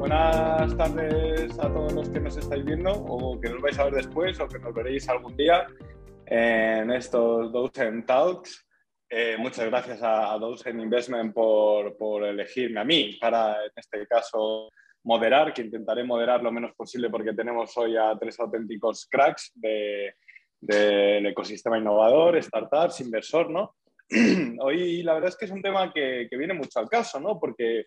buenas tardes a todos los que nos estáis viendo o que nos vais a ver después o que nos veréis algún día en estos Dozen Talks. Eh, muchas gracias a, a Dozen Investment por, por, elegirme a mí para, en este caso, moderar, que intentaré moderar lo menos posible porque tenemos hoy a tres auténticos cracks del de, ecosistema innovador, startups, inversor, ¿no? Hoy la verdad es que es un tema que, que viene mucho al caso, ¿no? Porque,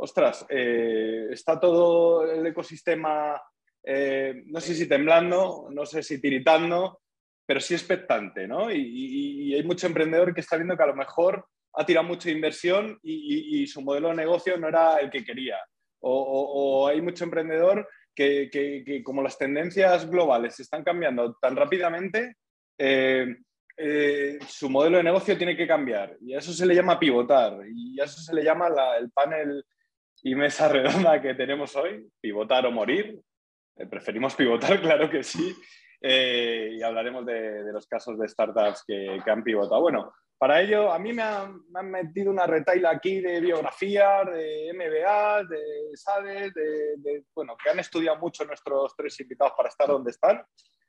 ostras, eh, está todo el ecosistema, eh, no sé si temblando, no sé si tiritando, pero sí expectante, ¿no? Y, hay mucho emprendedor que está viendo que a lo mejor ha tirado mucha inversión y, su modelo de negocio no era el que quería. O, hay mucho emprendedor que, como las tendencias globales están cambiando tan rápidamente, eh, su modelo de negocio tiene que cambiar. Y a eso se le llama pivotar. Y a eso se le llama la, el panel y mesa redonda que tenemos hoy, pivotar o morir. Eh, preferimos pivotar, claro que sí. Eh, y hablaremos de, los casos de startups que, han pivotado. Bueno, para ello, a mí me han, me han metido una retaila aquí de biografías, de MBA, de SADES, de, de, bueno, que han estudiado mucho nuestros tres invitados para estar donde están.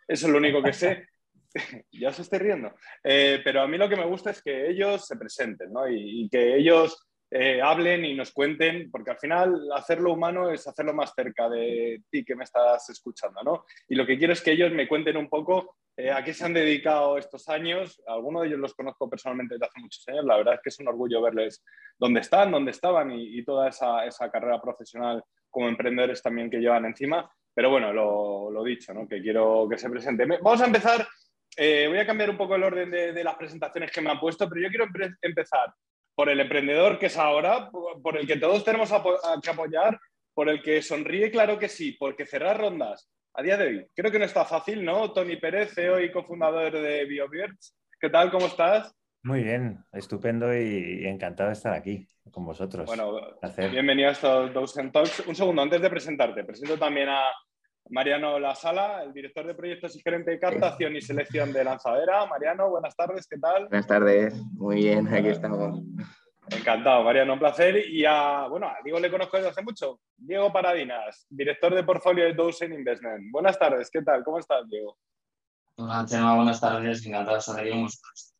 Eso es lo único que sé. ya se esté riendo. Eh, pero a mí lo que me gusta es que ellos se presenten ¿no? y, que ellos eh, hablen y nos cuenten, porque al final hacerlo humano es hacerlo más cerca de ti que me estás escuchando. ¿no? Y lo que quiero es que ellos me cuenten un poco eh, a qué se han dedicado estos años. Algunos de ellos los conozco personalmente desde hace muchos años. La verdad es que es un orgullo verles dónde están, dónde estaban y, toda esa, carrera profesional como emprendedores también que llevan encima. Pero bueno, lo, lo dicho, ¿no? que quiero que se presente. Vamos a empezar eh, voy a cambiar un poco el orden de, de, las presentaciones que me han puesto, pero yo quiero empezar por el emprendedor que es ahora, por, el que todos tenemos que apoyar, por el que sonríe, claro que sí, porque cerrar rondas a día de hoy creo que no está fácil, ¿no? Tony Pérez, CEO y cofundador de BioBirds. ¿Qué tal? ¿Cómo estás? Muy bien, estupendo y encantado de estar aquí con vosotros. Bueno, bienvenido a estos Dozen Talks. Un segundo, antes de presentarte, presento también a Mariano La Sala, el director de proyectos y gerente de captación y selección de Lanzadera. Mariano, buenas tardes, ¿qué tal? Buenas tardes, muy bien, aquí estamos. Encantado, Mariano, un placer. Y a, bueno, a Diego le conozco desde hace mucho. Diego Paradinas, director de portfolio de Dozen Investment. Buenas tardes, ¿qué tal? ¿Cómo estás, Diego? Hola, Chema, buenas tardes, encantado de estar aquí con vosotros.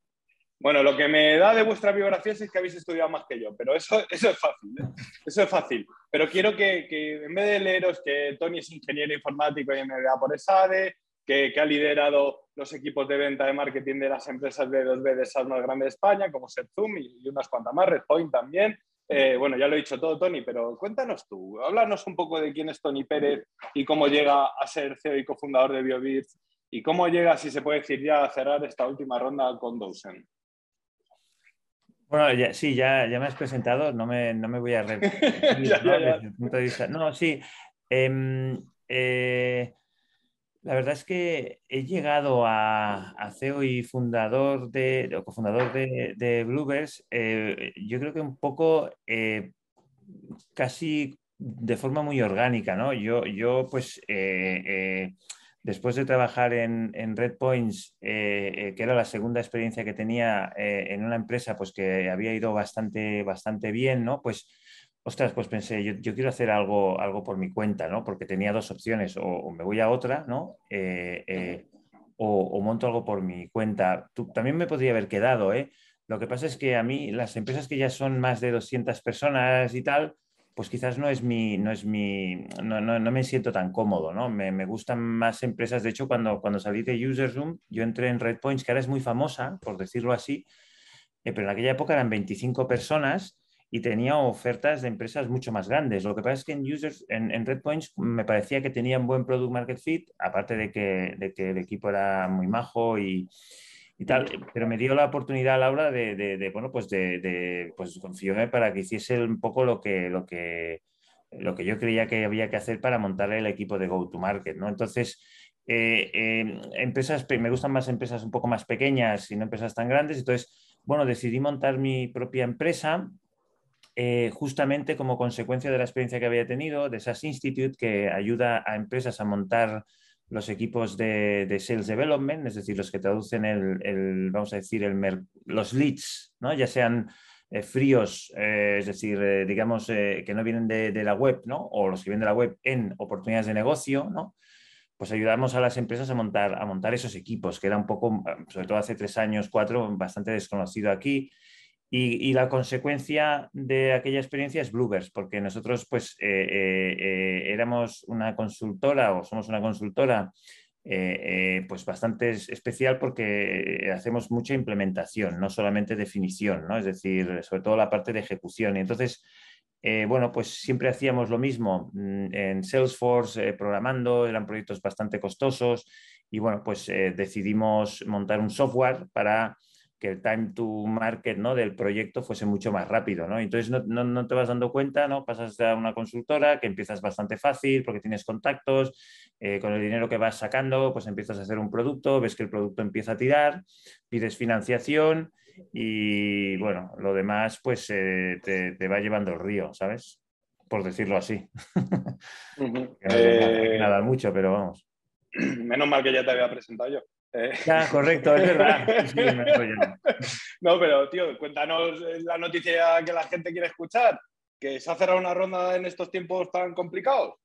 Bueno, lo que me da de vuestra biografía es que habéis estudiado más que yo, pero eso, eso es fácil, ¿eh? eso es fácil. Pero quiero que, que, en vez de leeros que Tony es ingeniero informático y MBA por ESADE, que, que, ha liderado los equipos de venta de marketing de las empresas de 2B de esas más grandes de España, como Zoom y, y unas cuantas más, Redpoint también. Eh, bueno, ya lo he dicho todo, Tony, pero cuéntanos tú, háblanos un poco de quién es Tony Pérez y cómo llega a ser CEO y cofundador de BioBits y cómo llega, si se puede decir ya, a cerrar esta última ronda con Dozen. Bueno, ya, sí, ya, ya me has presentado, no me, no me voy a repetir ¿no? desde el punto de vista. No, sí. Eh, eh, la verdad es que he llegado a, a CEO y fundador de, o cofundador de, de Bluebirds, eh, yo creo que un poco eh, casi de forma muy orgánica, ¿no? Yo, yo pues después de trabajar en, en Red Points, eh, eh, que era la segunda experiencia que tenía eh, en una empresa pues que había ido bastante, bastante bien, ¿no? Pues, ostras, pues pensé, yo, yo quiero hacer algo, algo por mi cuenta, ¿no? Porque tenía dos opciones, o, o me voy a otra, ¿no? O, o, monto algo por mi cuenta. Tú, también me podría haber quedado, ¿eh? Lo que pasa es que a mí las empresas que ya son más de 200 personas y tal, pues quizás no es mi, no es mi, no, no, no me siento tan cómodo, ¿no? Me, me, gustan más empresas. De hecho, cuando, cuando salí de Userzoom, yo entré en Redpoints, que ahora es muy famosa, por decirlo así, eh, pero en aquella época eran 25 personas y tenía ofertas de empresas mucho más grandes. Lo que pasa es que en, users, en, en Redpoints me parecía que tenían buen product market fit, aparte de que, de que el equipo era muy majo y, y tal, pero me dio la oportunidad, Laura, de, de, de bueno, pues de, de pues confióme para que hiciese un poco lo que, lo que, lo que yo creía que había que hacer para montar el equipo de go-to-market, ¿no? Entonces, eh, eh, empresas, me gustan más empresas un poco más pequeñas y no empresas tan grandes, entonces, bueno, decidí montar mi propia empresa, eh, justamente como consecuencia de la experiencia que había tenido de SAS Institute, que ayuda a empresas a montar los equipos de, Sales Development, es decir, los que traducen el, vamos a decir, el los leads, ¿no? ya sean fríos, es decir, digamos, que no vienen de, de, la web, ¿no? O los que vienen de la web en oportunidades de negocio, ¿no? Pues ayudamos a las empresas a montar, a montar esos equipos, que era un poco, sobre todo hace tres años, cuatro, bastante desconocido aquí. Y, la consecuencia de aquella experiencia es Bluebers, porque nosotros pues eh, eh, eh, éramos una consultora o somos una consultora pues bastante especial porque hacemos mucha implementación, no solamente definición, ¿no? es decir, sobre todo la parte de ejecución. Y entonces, bueno, pues siempre hacíamos lo mismo mm, en Salesforce, programando, eran proyectos bastante costosos y bueno, pues decidimos montar un software para que el time to market ¿no? del proyecto fuese mucho más rápido. ¿no? Entonces no, no, te vas dando cuenta, ¿no? pasas a una consultora que empiezas bastante fácil porque tienes contactos, eh, con el dinero que vas sacando, pues empiezas a hacer un producto, ves que el producto empieza a tirar, pides financiación y bueno, lo demás pues eh, te, va llevando el río, ¿sabes? Por decirlo así. Eh, nada mucho, pero vamos. Menos mal que ya te había presentado yo. Eh, ya, correcto, es verdad. no, pero tío, cuéntanos la noticia que la gente quiere escuchar, que se ha cerrado una ronda en estos tiempos tan complicados.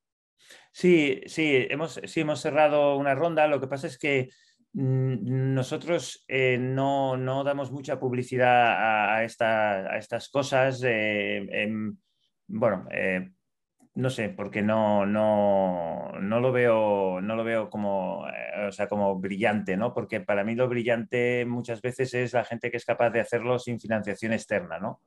Sí, sí, hemos, sí, hemos cerrado una ronda. Lo que pasa es que mm, nosotros eh, no, damos mucha publicidad a, estas cosas. Eh, bueno, no sé, porque no, no, no, lo veo, no lo veo como, eh, o sea, como brillante, ¿no? Porque para mí lo brillante muchas veces es la gente que es capaz de hacerlo sin financiación externa, ¿no?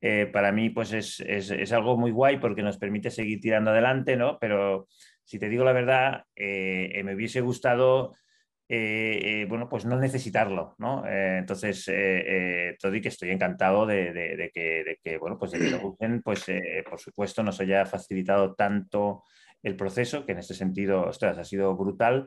Eh, para mí, pues es, es, algo muy guay porque nos permite seguir tirando adelante, ¿no? Pero si te digo la verdad, eh, me hubiese gustado eh, eh, bueno, pues no necesitarlo, ¿no? Eh, entonces, todo y que estoy encantado de, que, bueno, pues de que lo usen, pues por supuesto nos haya facilitado tanto el proceso, que en este sentido, ostras, ha sido brutal.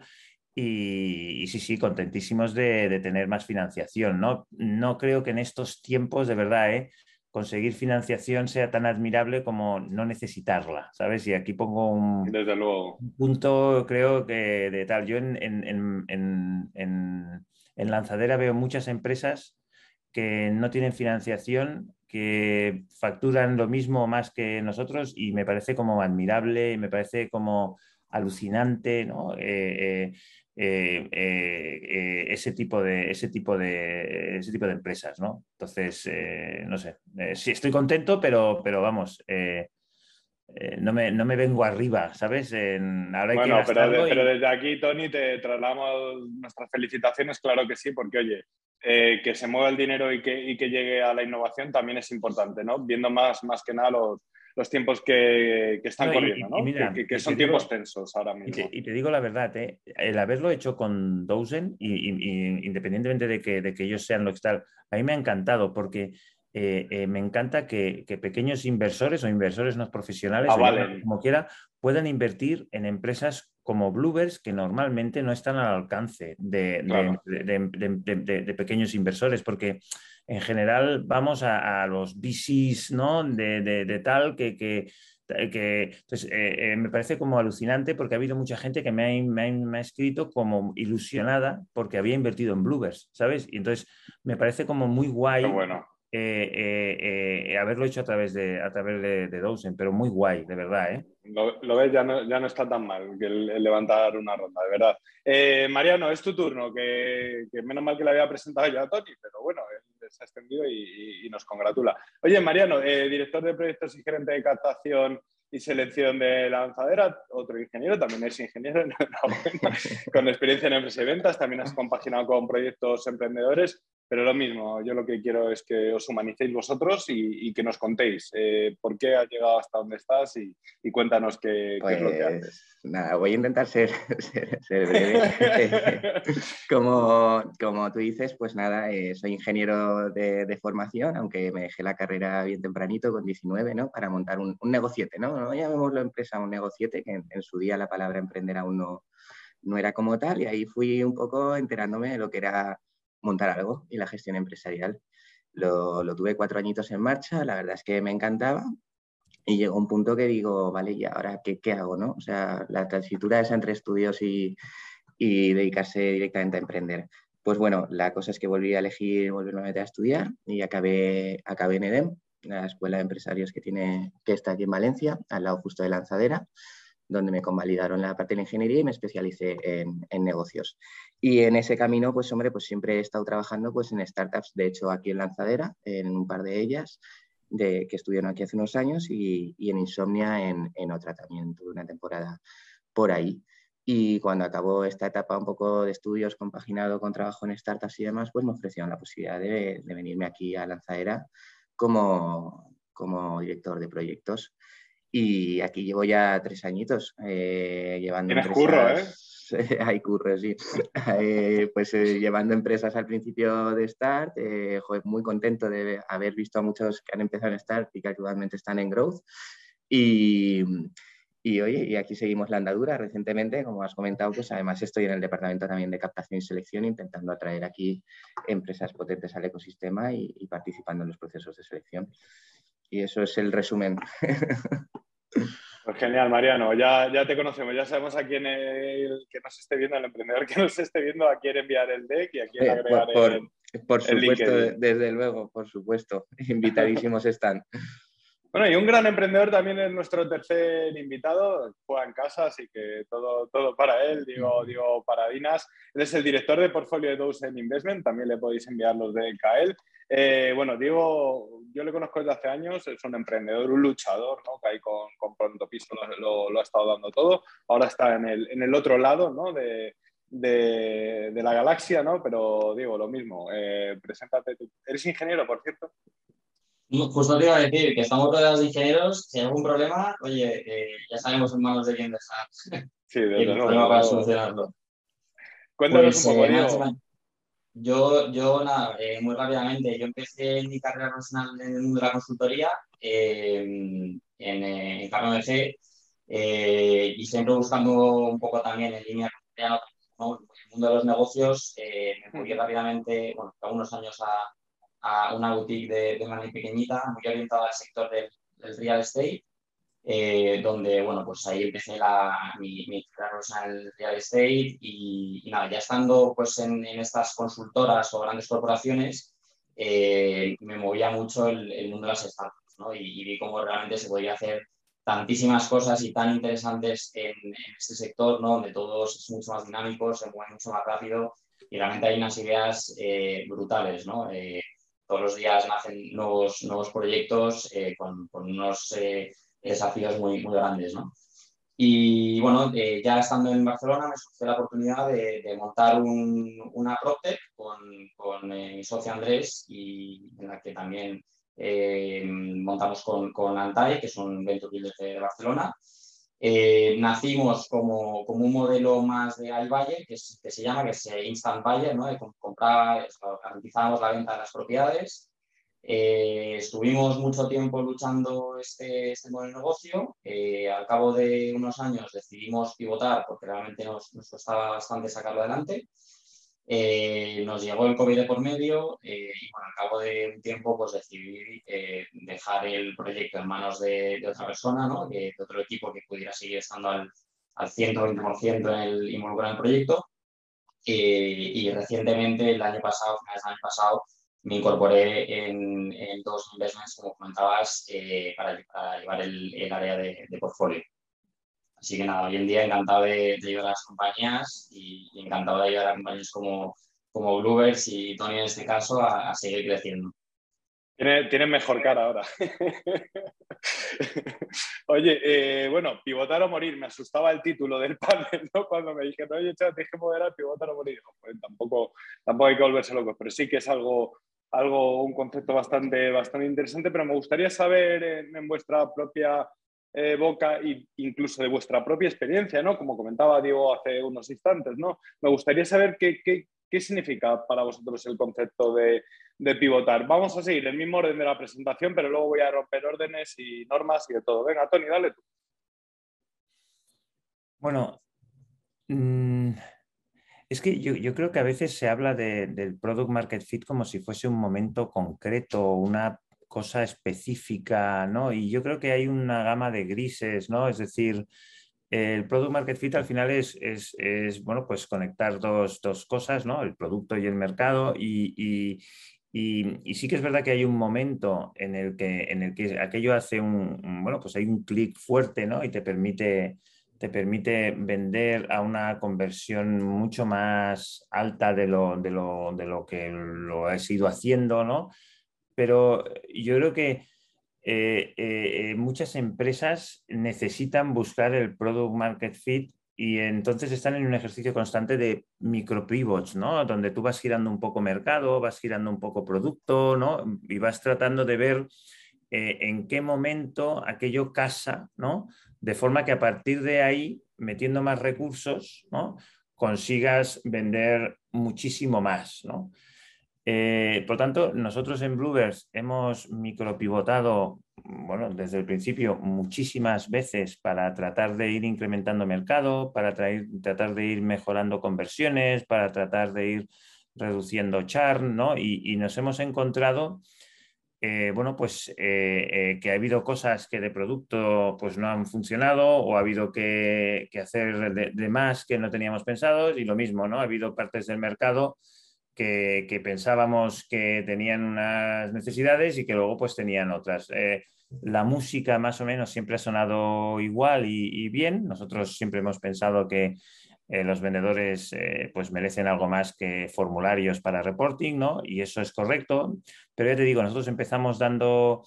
Y, y sí, sí, contentísimos de, tener más financiación, ¿no? No creo que en estos tiempos, de verdad, ¿eh? Conseguir financiación sea tan admirable como no necesitarla, ¿sabes? Y aquí pongo un, Desde luego. punto, creo que de tal. Yo en, en, en, en, Lanzadera veo muchas empresas que no tienen financiación, que facturan lo mismo más que nosotros y me parece como admirable, me parece como alucinante, ¿no? Eh, eh, eh, eh, ese, tipo de, ese, tipo de, ese tipo de empresas, ¿no? Entonces, eh, no sé, sí estoy contento, pero, pero vamos, no me, no, me, vengo arriba, ¿sabes? bueno, pero, pero, desde aquí, Tony, te trasladamos nuestras felicitaciones, claro que sí, porque oye, que se mueva el dinero y que, y que, llegue a la innovación también es importante, ¿no? Viendo más, más que nada los, los tiempos que, están corriendo, ¿no? que, son tiempos tensos ahora mismo. Y te, digo la verdad, ¿eh? el haberlo hecho con Dozen, y, independientemente de que, de que ellos sean lo que tal, a mí me ha encantado porque eh, eh, me encanta que, pequeños inversores o inversores no profesionales, ah, como quiera, puedan invertir en empresas como Bluebers que normalmente no están al alcance de, de pequeños inversores, porque en general vamos a, los VCs, ¿no? De, tal que, que, entonces, eh, eh, me parece como alucinante porque ha habido mucha gente que me ha, escrito como ilusionada porque había invertido en Bluebers, ¿sabes? Y entonces me parece como muy guay. bueno. Eh, haberlo hecho a través de a través de, Dawson, pero muy guay, de verdad, ¿eh? Lo, ves, ya no, ya no está tan mal que el, levantar una ronda, de verdad. Mariano, es tu turno, que, que, menos mal que le había presentado ya a Tony, pero bueno, se ha extendido y, nos congratula. Oye, Mariano, eh, director de proyectos y gerente de captación y selección de lanzadera, otro ingeniero, también es ingeniero, con experiencia en empresas y ventas, también has compaginado con proyectos emprendedores. Pero lo mismo, yo lo que quiero es que os humanicéis vosotros y, que nos contéis eh, por qué has llegado hasta donde estás y, cuéntanos qué, es lo que pues, haces. Nada, voy a intentar ser, breve. como, como tú dices, pues nada, eh, soy ingeniero de, formación, aunque me dejé la carrera bien tempranito, con 19, ¿no? Para montar un, un negociete, ¿no? No llamémoslo empresa, un negociete, que en, su día la palabra emprender aún no, no era como tal, y ahí fui un poco enterándome de lo que era montar algo y la gestión empresarial. Lo, tuve cuatro añitos en marcha, la verdad es que me encantaba y llegó un punto que digo, vale, ¿y ahora qué, qué hago? No? O sea, la transitura es entre estudios y, y dedicarse directamente a emprender. Pues bueno, la cosa es que volví a elegir meter a estudiar y acabé, acabé en EDEM, la escuela de empresarios que, tiene, que está aquí en Valencia, al lado justo de Lanzadera, donde me convalidaron la parte de la ingeniería y me especialicé en, en, negocios. Y en ese camino, pues hombre, pues siempre he estado trabajando pues, en startups, de hecho aquí en Lanzadera, en un par de ellas, de, que estuvieron aquí hace unos años, y, y en Insomnia en, en, otra también, tuve una temporada por ahí. Y cuando acabó esta etapa un poco de estudios compaginado con trabajo en startups y demás, pues me ofrecieron la posibilidad de, de venirme aquí a Lanzadera como, como director de proyectos. Y aquí llevo ya tres añitos eh, llevando Tienes curro, ¿eh? Hay curro, sí. eh, pues eh, llevando empresas al principio de Start, eh, joder, muy contento de haber visto a muchos que han empezado en Start y que actualmente están en Growth. Y, y oye, y aquí seguimos la andadura recientemente, como has comentado, pues además estoy en el departamento también de captación y selección, intentando atraer aquí empresas potentes al ecosistema y, y participando en los procesos de selección. Y eso es el resumen. Pues genial, Mariano. Ya, ya te conocemos, ya sabemos a quién el que nos esté viendo, el emprendedor que nos esté viendo, a quién enviar el deck y a quién agregar Eh, por, el, por el supuesto, LinkedIn. desde luego, por supuesto. Invitadísimos están. Bueno, y un gran emprendedor también es nuestro tercer invitado, juega en casa, así que todo, todo para él, digo, digo Paradinas. Él es el director de portfolio de Dozen Investment, también le podéis enviar los de Kael. Eh, bueno, Diego, yo le conozco desde hace años, es un emprendedor, un luchador, ¿no? que ahí con, lo, lo, lo, ha estado dando todo. Ahora está en el, en el otro lado ¿no? de, de, de, la galaxia, ¿no? pero digo, lo mismo, eh, preséntate. Tú. ¿Eres ingeniero, por cierto? Justo te iba a decir que estamos rodeados de ingenieros. Si hay algún problema, oye, eh, ya sabemos en manos de quién dejar. Sí, desde luego. problema para solucionarlo. Cuéntanos pues, un poco, eh, Diego. yo, yo, nada, eh, muy rápidamente, yo empecé mi carrera profesional en el mundo de la consultoría eh, en, en Carno de G eh, y siempre buscando un poco también en línea con ¿no? el mundo de los negocios. eh, me fui rápidamente, bueno, unos años a, a una boutique de, de manera pequeñita, muy orientada al sector del, del real estate, eh, donde, bueno, pues ahí empecé la, mi, mi carrera en el real estate y, y, nada, ya estando pues en, en estas consultoras o grandes corporaciones, eh, me movía mucho el, el, mundo de las startups, ¿no? Y, y, vi cómo realmente se podía hacer tantísimas cosas y tan interesantes en, en este sector, ¿no? Donde todo es mucho más dinámico, se mueve mucho más rápido y realmente hay unas ideas eh, brutales, ¿no? Eh, todos los días nacen nuevos, nuevos proyectos eh, con, con, unos eh, desafíos muy, muy grandes. ¿no? Y bueno, eh, ya estando en Barcelona me surgió la oportunidad de, de montar un, una PropTech con, con mi socio Andrés y en la que también montamos con, con Antai, que es un venture builder de Barcelona. Eh, nacimos como, como, un modelo más de iBuyer, que, es, que se llama, que es Instant Buyer, ¿no? comprar, garantizamos la venta de las propiedades. Eh, estuvimos mucho tiempo luchando este, este modelo de negocio. Eh, al cabo de unos años decidimos pivotar porque realmente nos costaba bastante sacarlo adelante. Eh, nos llegó el COVID de por medio eh, y al cabo de un tiempo pues decidí eh, dejar el proyecto en manos de, otra persona, ¿no? de, otro equipo que pudiera seguir estando al, al 120% en el, involucrado en el proyecto. Y recientemente, el año pasado, finales del año pasado, me incorporé en, dos investments, como comentabas, para, llevar el, área de portfolio. Así que nada, hoy en día encantado de, de ayudar a las compañías y, encantado de ayudar a compañías como, como Bluebirds y Tony en este caso a, seguir creciendo. Tiene, tiene, mejor cara ahora. oye, eh, bueno, pivotar o morir, me asustaba el título del panel, ¿no? Cuando me dijeron, oye, chaval, tienes que moderar, pivotar o morir. Pues tampoco, tampoco hay que volverse locos, pero sí que es algo, algo un concepto bastante, bastante interesante, pero me gustaría saber en vuestra propia eh, boca e incluso de vuestra propia experiencia, ¿no? Como comentaba Diego hace unos instantes, ¿no? Me gustaría saber qué, qué, qué significa para vosotros el concepto de, de, pivotar. Vamos a seguir el mismo orden de la presentación, pero luego voy a romper órdenes y normas y de todo. Venga, Tony, dale tú. Bueno, mmm, es que yo, yo, creo que a veces se habla de, del product market fit como si fuese un momento concreto, una cosa específica, ¿no? Y yo creo que hay una gama de grises, ¿no? Es decir, el Product Market Fit al final es, es, bueno, pues conectar dos, dos, cosas, ¿no? El producto y el mercado y, y, sí que es verdad que hay un momento en el que, en el que aquello hace un, bueno, pues hay un clic fuerte, ¿no? Y te permite, te permite vender a una conversión mucho más alta de lo, de lo, de lo que lo has ido haciendo, ¿no? Pero yo creo que eh, eh, muchas empresas necesitan buscar el product market fit y entonces están en un ejercicio constante de micro pivots, ¿no? Donde tú vas girando un poco mercado, vas girando un poco producto, ¿no? Y vas tratando de ver eh, en qué momento aquello casa, ¿no? De forma que a partir de ahí, metiendo más recursos, ¿no? Consigas vender muchísimo más, ¿no? Eh, por tanto, nosotros en Bluebirds hemos micropivotado bueno, desde el principio muchísimas veces para tratar de ir incrementando mercado, para tratar de ir mejorando conversiones, para tratar de ir reduciendo churn, ¿no? Y, nos hemos encontrado, eh, bueno, pues eh, que ha habido cosas que de producto pues no han funcionado o ha habido que, hacer de, de, más que no teníamos pensado y lo mismo, ¿no? Ha habido partes del mercado que, pensábamos que tenían unas necesidades y que luego pues tenían otras. Eh, la música más o menos siempre ha sonado igual y, bien. Nosotros siempre hemos pensado que eh, los vendedores eh, pues merecen algo más que formularios para reporting, ¿no? Y eso es correcto. Pero ya te digo, nosotros empezamos dando,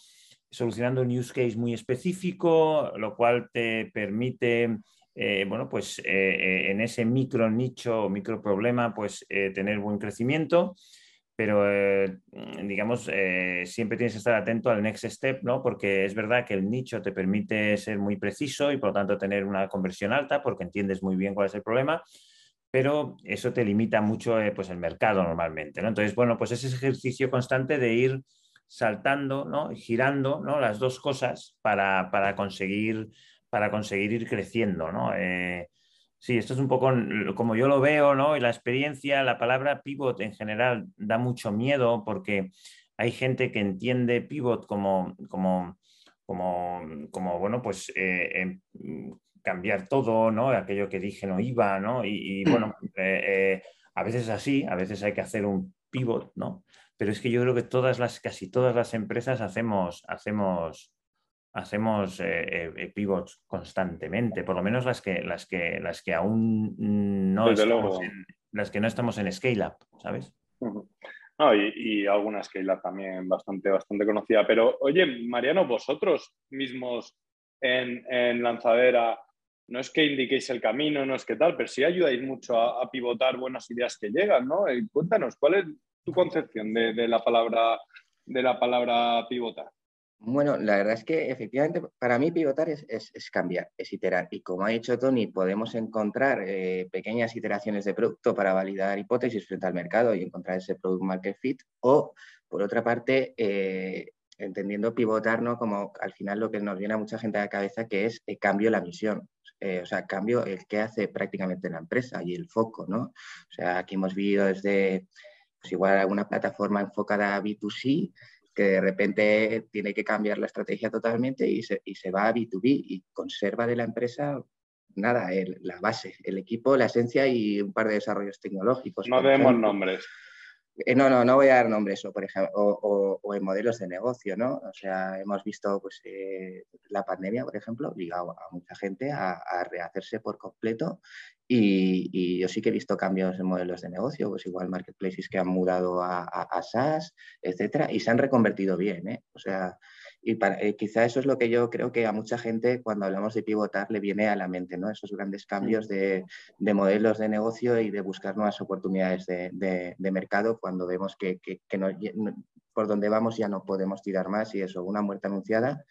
solucionando un use case muy específico, lo cual te permite eh, bueno, pues eh, eh, en ese micro nicho o micro problema, pues tener buen crecimiento, pero digamos, siempre tienes que estar atento al next step, ¿no? Porque es verdad que el nicho te permite ser muy preciso y por lo tanto tener una conversión alta porque entiendes muy bien cuál es el problema, pero eso te limita mucho pues el mercado normalmente, ¿no? Entonces, bueno, pues ese ejercicio constante de ir saltando, ¿no? Girando, ¿no? Las dos cosas para, para conseguir para conseguir ir creciendo, ¿no? Eh, sí, esto es un poco como yo lo veo, ¿no? Y la experiencia, la palabra pivot en general da mucho miedo porque hay gente que entiende pivot como, como, como, como bueno, pues eh, em, cambiar todo, ¿no? Aquello que dije no iba, ¿no? Y, bueno, eh, a veces es así, a veces hay que hacer un pivot, ¿no? Pero es que yo creo que todas las, casi todas las empresas hacemos, hacemos, hacemos eh, eh, pivots constantemente, por lo menos las que, las que, las que aún no estamos en, las que no estamos en scale up, ¿sabes? y, alguna scale up también bastante, bastante conocida. Pero, oye, Mariano, vosotros mismos en, lanzadera, no es que indiquéis el camino, no es que tal, pero sí ayudáis mucho a, pivotar buenas ideas que llegan, ¿no? Y cuéntanos, ¿cuál es tu concepción de, de la palabra de la palabra pivotar? Bueno, la verdad es que efectivamente para mí pivotar es, cambiar, es iterar. Y como ha dicho Tony, podemos encontrar eh, pequeñas iteraciones de producto para validar hipótesis frente al mercado y encontrar ese product market fit. O, por otra parte, eh, entendiendo pivotar ¿no? como al final lo que nos viene a mucha gente a la cabeza, que es el cambio la misión. Eh, o sea, cambio el que hace prácticamente la empresa y el foco, ¿no? O sea, aquí hemos vivido desde, pues igual alguna plataforma enfocada a B2C, que de repente tiene que cambiar la estrategia totalmente y se, y se va a B2B y conserva de la empresa nada, la base, el equipo, la esencia y un par de desarrollos tecnológicos. No vemos nombres. Eh, no, no, no voy a dar nombres o, por ejemplo, o, en modelos de negocio, ¿no? O sea, hemos visto pues, eh, la pandemia, por ejemplo, obligado a mucha gente a, rehacerse por completo y, yo sí que he visto cambios en modelos de negocio, pues igual marketplaces que han mudado a, a, SaaS, etcétera, y se han reconvertido bien, ¿eh? O sea, y eh, quizá eso es lo que yo creo que a mucha gente cuando hablamos de pivotar le viene a la mente, ¿no? Esos grandes cambios de, modelos de negocio y de buscar nuevas oportunidades de, mercado cuando vemos que, por donde vamos ya no podemos tirar más y eso, una muerte anunciada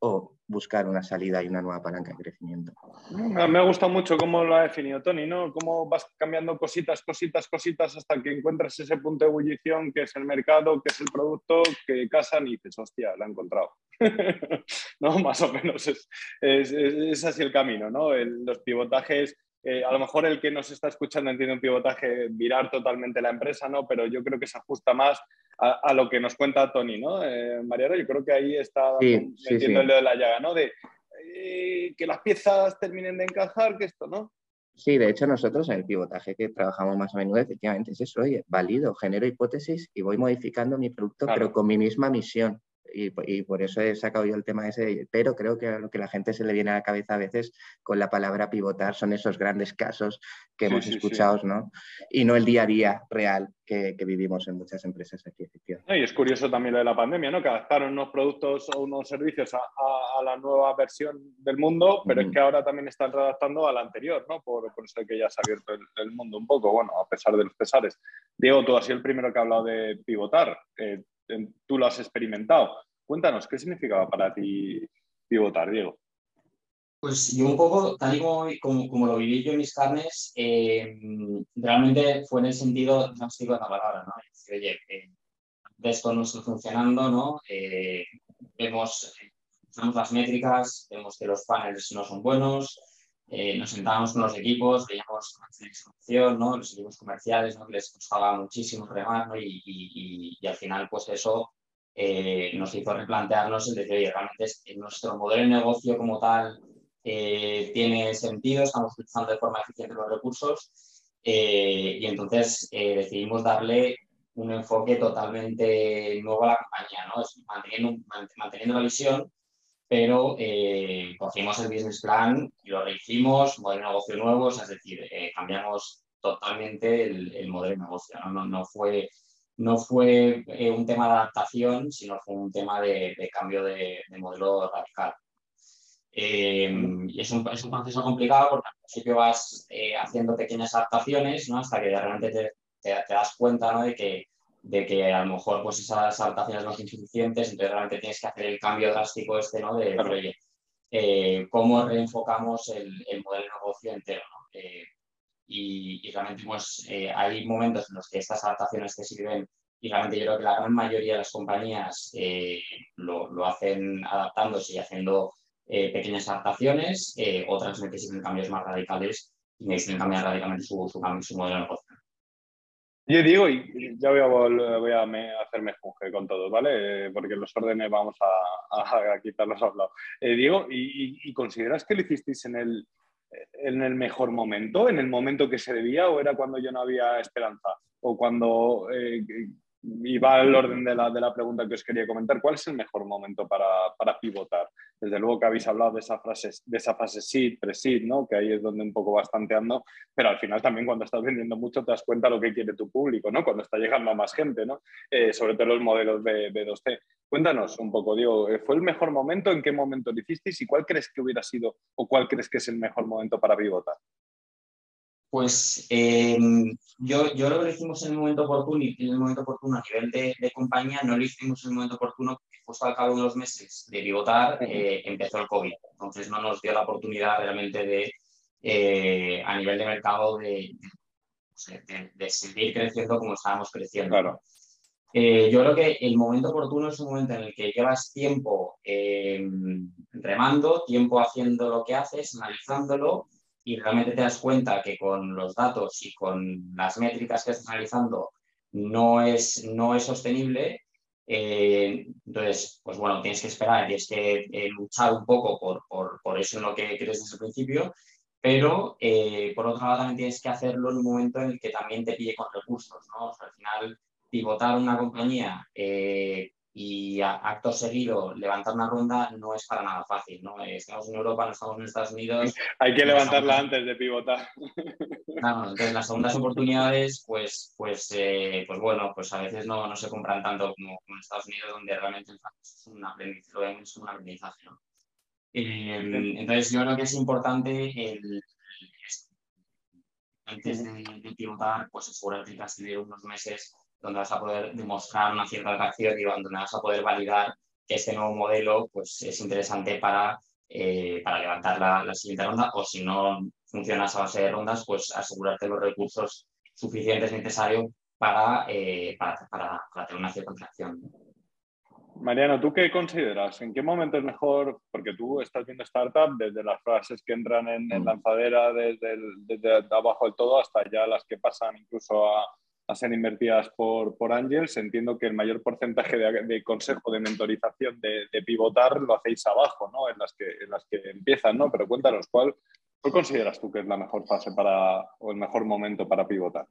o buscar una salida y una nueva palanca de crecimiento. Me ha gustado mucho cómo lo ha definido Tony, ¿no? Cómo vas cambiando cositas, cositas, cositas hasta que encuentras ese punto de ebullición que es el mercado, que es el producto, que casan y dices, hostia, lo he encontrado. ¿No? Más o menos es, es, así el camino, ¿no? los pivotajes eh, a lo mejor el que nos está escuchando entiende un pivotaje virar totalmente la empresa, ¿no? Pero yo creo que se ajusta más a, lo que nos cuenta Tony, ¿no? Eh, Mariano, yo creo que ahí está metiendo el dedo de la llaga, ¿no? De eh, que las piezas terminen de encajar que esto, ¿no? Sí, de hecho nosotros en el pivotaje que trabajamos más a menudo, efectivamente es eso, oye, valido, genero hipótesis y voy modificando mi producto, pero con mi misma misión y, por eso he sacado yo el tema ese, pero creo que lo que a la gente se le viene a la cabeza a veces con la palabra pivotar son esos grandes casos que hemos escuchado, ¿no? Y no el día a día real que, vivimos en muchas empresas aquí, efectivamente. Y es curioso también lo de la pandemia, ¿no? Que adaptaron unos productos o unos servicios a, la nueva versión del mundo, pero es que ahora también están redactando a la anterior, ¿no? Por, por eso que ya se ha abierto el, mundo un poco, bueno, a pesar de los pesares. Diego, tú has sido el primero que ha hablado de pivotar. Eh, tú lo has experimentado. Cuéntanos, ¿qué significaba para ti pivotar, Diego? Pues yo un poco, tal y como, lo viví yo en mis carnes, eh, realmente fue en el sentido drástico de la palabra, ¿no? oye, eh, esto no está funcionando, ¿no? Eh, vemos, vemos las métricas, vemos que los panels no son buenos, nos sentábamos con los equipos, veíamos información, ¿no? Los equipos comerciales, ¿no? Que les costaba muchísimo remar, ¿no? Y, y, al final, pues eso eh, nos hizo replantearnos el decir, oye, realmente nuestro modelo de negocio como tal eh, tiene sentido, estamos utilizando de forma eficiente los recursos eh, y entonces decidimos darle un enfoque totalmente nuevo a la compañía, ¿no? manteniendo, manteniendo la visión, pero cogimos el business plan y lo rehicimos, modelo de negocio nuevo, es decir, cambiamos totalmente el, modelo de negocio, no, fue eh, un tema de adaptación, sino fue un tema de, cambio de, modelo radical. Eh, y es un, es un, proceso complicado porque al principio vas eh, haciendo pequeñas adaptaciones hasta que realmente te, te, das cuenta de, que, de que a lo mejor pues, esas adaptaciones no son suficientes, entonces realmente tienes que hacer el cambio drástico este ¿no? de, oye, cómo reenfocamos el, el, modelo de negocio entero. ¿no? y, realmente pues, eh, hay momentos en los que estas adaptaciones te sirven y realmente yo creo que la gran mayoría de las compañías eh, lo, lo, hacen adaptándose y haciendo eh, pequeñas adaptaciones, otras necesitan cambios más radicales y necesitan cambiar radicalmente su, su, su modelo de negocio. Yo digo, y ya voy a, voy a hacerme junge con todos, ¿vale? porque los órdenes vamos a, quitarlos a un lado. Diego, ¿y, ¿y, consideras que lo hicisteis en el, en el mejor momento, en el momento que se debía, o era cuando yo no había esperanza, o cuando eh, iba al orden de la, de la, pregunta que os quería comentar, ¿cuál es el mejor momento para, para pivotar? Desde luego que habéis hablado de esa, frase, de esa fase seed, pre-seed, ¿no? que ahí es donde un poco bastanteando, pero al final también cuando estás vendiendo mucho te das cuenta lo que quiere tu público, ¿no? cuando está llegando a más gente, ¿no? Eh, sobre todo los modelos de B2C. Cuéntanos un poco, Diego, ¿fue el mejor momento? ¿En qué momento lo hicisteis? ¿Y cuál crees que hubiera sido o cuál crees que es el mejor momento para pivotar? Pues em, yo, yo lo hicimos en el momento oportuno y en el momento oportuno a nivel de, compañía, no lo hicimos en el momento oportuno porque justo al cabo de unos meses de pivotar eh, empezó el COVID. Entonces no nos dio la oportunidad realmente de, eh, a nivel de mercado, de, de, seguir creciendo como estábamos creciendo. Claro. Eh, yo creo que el momento oportuno es un momento en el que llevas tiempo eh, remando, tiempo haciendo lo que haces, analizándolo y realmente te das cuenta que con los datos y con las métricas que estás analizando no es, no es sostenible. Eh, entonces, pues bueno, tienes que esperar, tienes que luchar un poco por, por, por, eso en lo que crees desde el principio, pero por otro lado también tienes que hacerlo en un momento en el que también te pille con recursos, ¿no? al final pivotar una compañía eh, y acto seguido levantar una ronda no es para nada fácil, ¿no? Estamos en Europa, no estamos en Estados Unidos. Hay que levantarla antes de pivotar. Claro, entonces las segundas oportunidades, pues, pues, eh, pues bueno, pues a veces no, no se compran tanto como, en Estados Unidos, donde realmente es un aprendizaje, vemos un aprendizaje, ¿no? Eh, entonces yo creo que es importante el, antes de, pivotar, pues asegurarte que has tenido unos meses donde vas a poder demostrar una cierta atracción y donde vas a poder validar que este nuevo modelo pues, es interesante para, eh, para levantar la, siguiente ronda o si no funcionas a base de rondas, pues asegurarte los recursos suficientes necesarios para, eh, para, para, tener una cierta atracción. Mariano, ¿tú qué consideras? ¿En qué momento es mejor? Porque tú estás viendo startup desde las frases que entran en, en mm. lanzadera, desde, desde abajo del todo hasta ya las que pasan incluso a, a ser invertidas por, por Angels. Entiendo que el mayor porcentaje de, consejo de mentorización de, pivotar lo hacéis abajo, ¿no? En las que, en las que empiezan, ¿no? Pero cuéntanos, ¿cuál, ¿cuál consideras tú que es la mejor fase para, o el mejor momento para pivotar?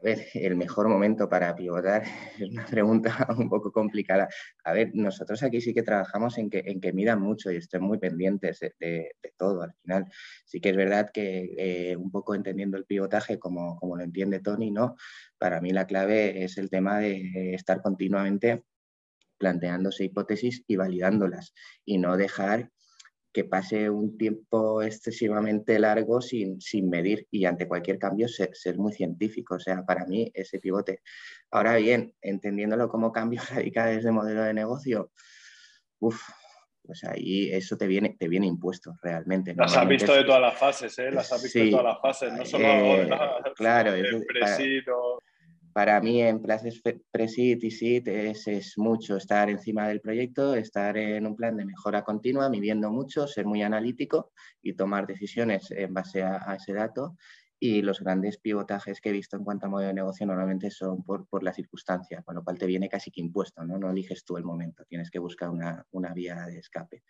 A ver, el mejor momento para pivotar es una pregunta un poco complicada. A ver, nosotros aquí sí que trabajamos en que, en que midan mucho y estén muy pendientes de, todo al final. Sí que es verdad que eh, un poco entendiendo el pivotaje como, como lo entiende Tony, ¿no? Para mí la clave es el tema de estar continuamente planteándose hipótesis y validándolas y no dejar que pase un tiempo excesivamente largo sin, sin medir y ante cualquier cambio ser, muy científico. O sea, para mí ese pivote. Ahora bien, entendiéndolo como cambios radicales de modelo de negocio, uff, pues ahí eso te viene, te viene impuesto realmente. Las has visto de todas las fases, ¿eh? Las has visto de todas las fases, no solo eh, claro, el para mí en plazas pre-SIT y SIT es, mucho estar encima del proyecto, estar en un plan de mejora continua, midiendo mucho, ser muy analítico y tomar decisiones en base a, ese dato. Y los grandes pivotajes que he visto en cuanto a modelo de negocio normalmente son por, por la circunstancia, con lo cual te viene casi que impuesto, ¿no? No eliges tú el momento, tienes que buscar una, una vía de escape.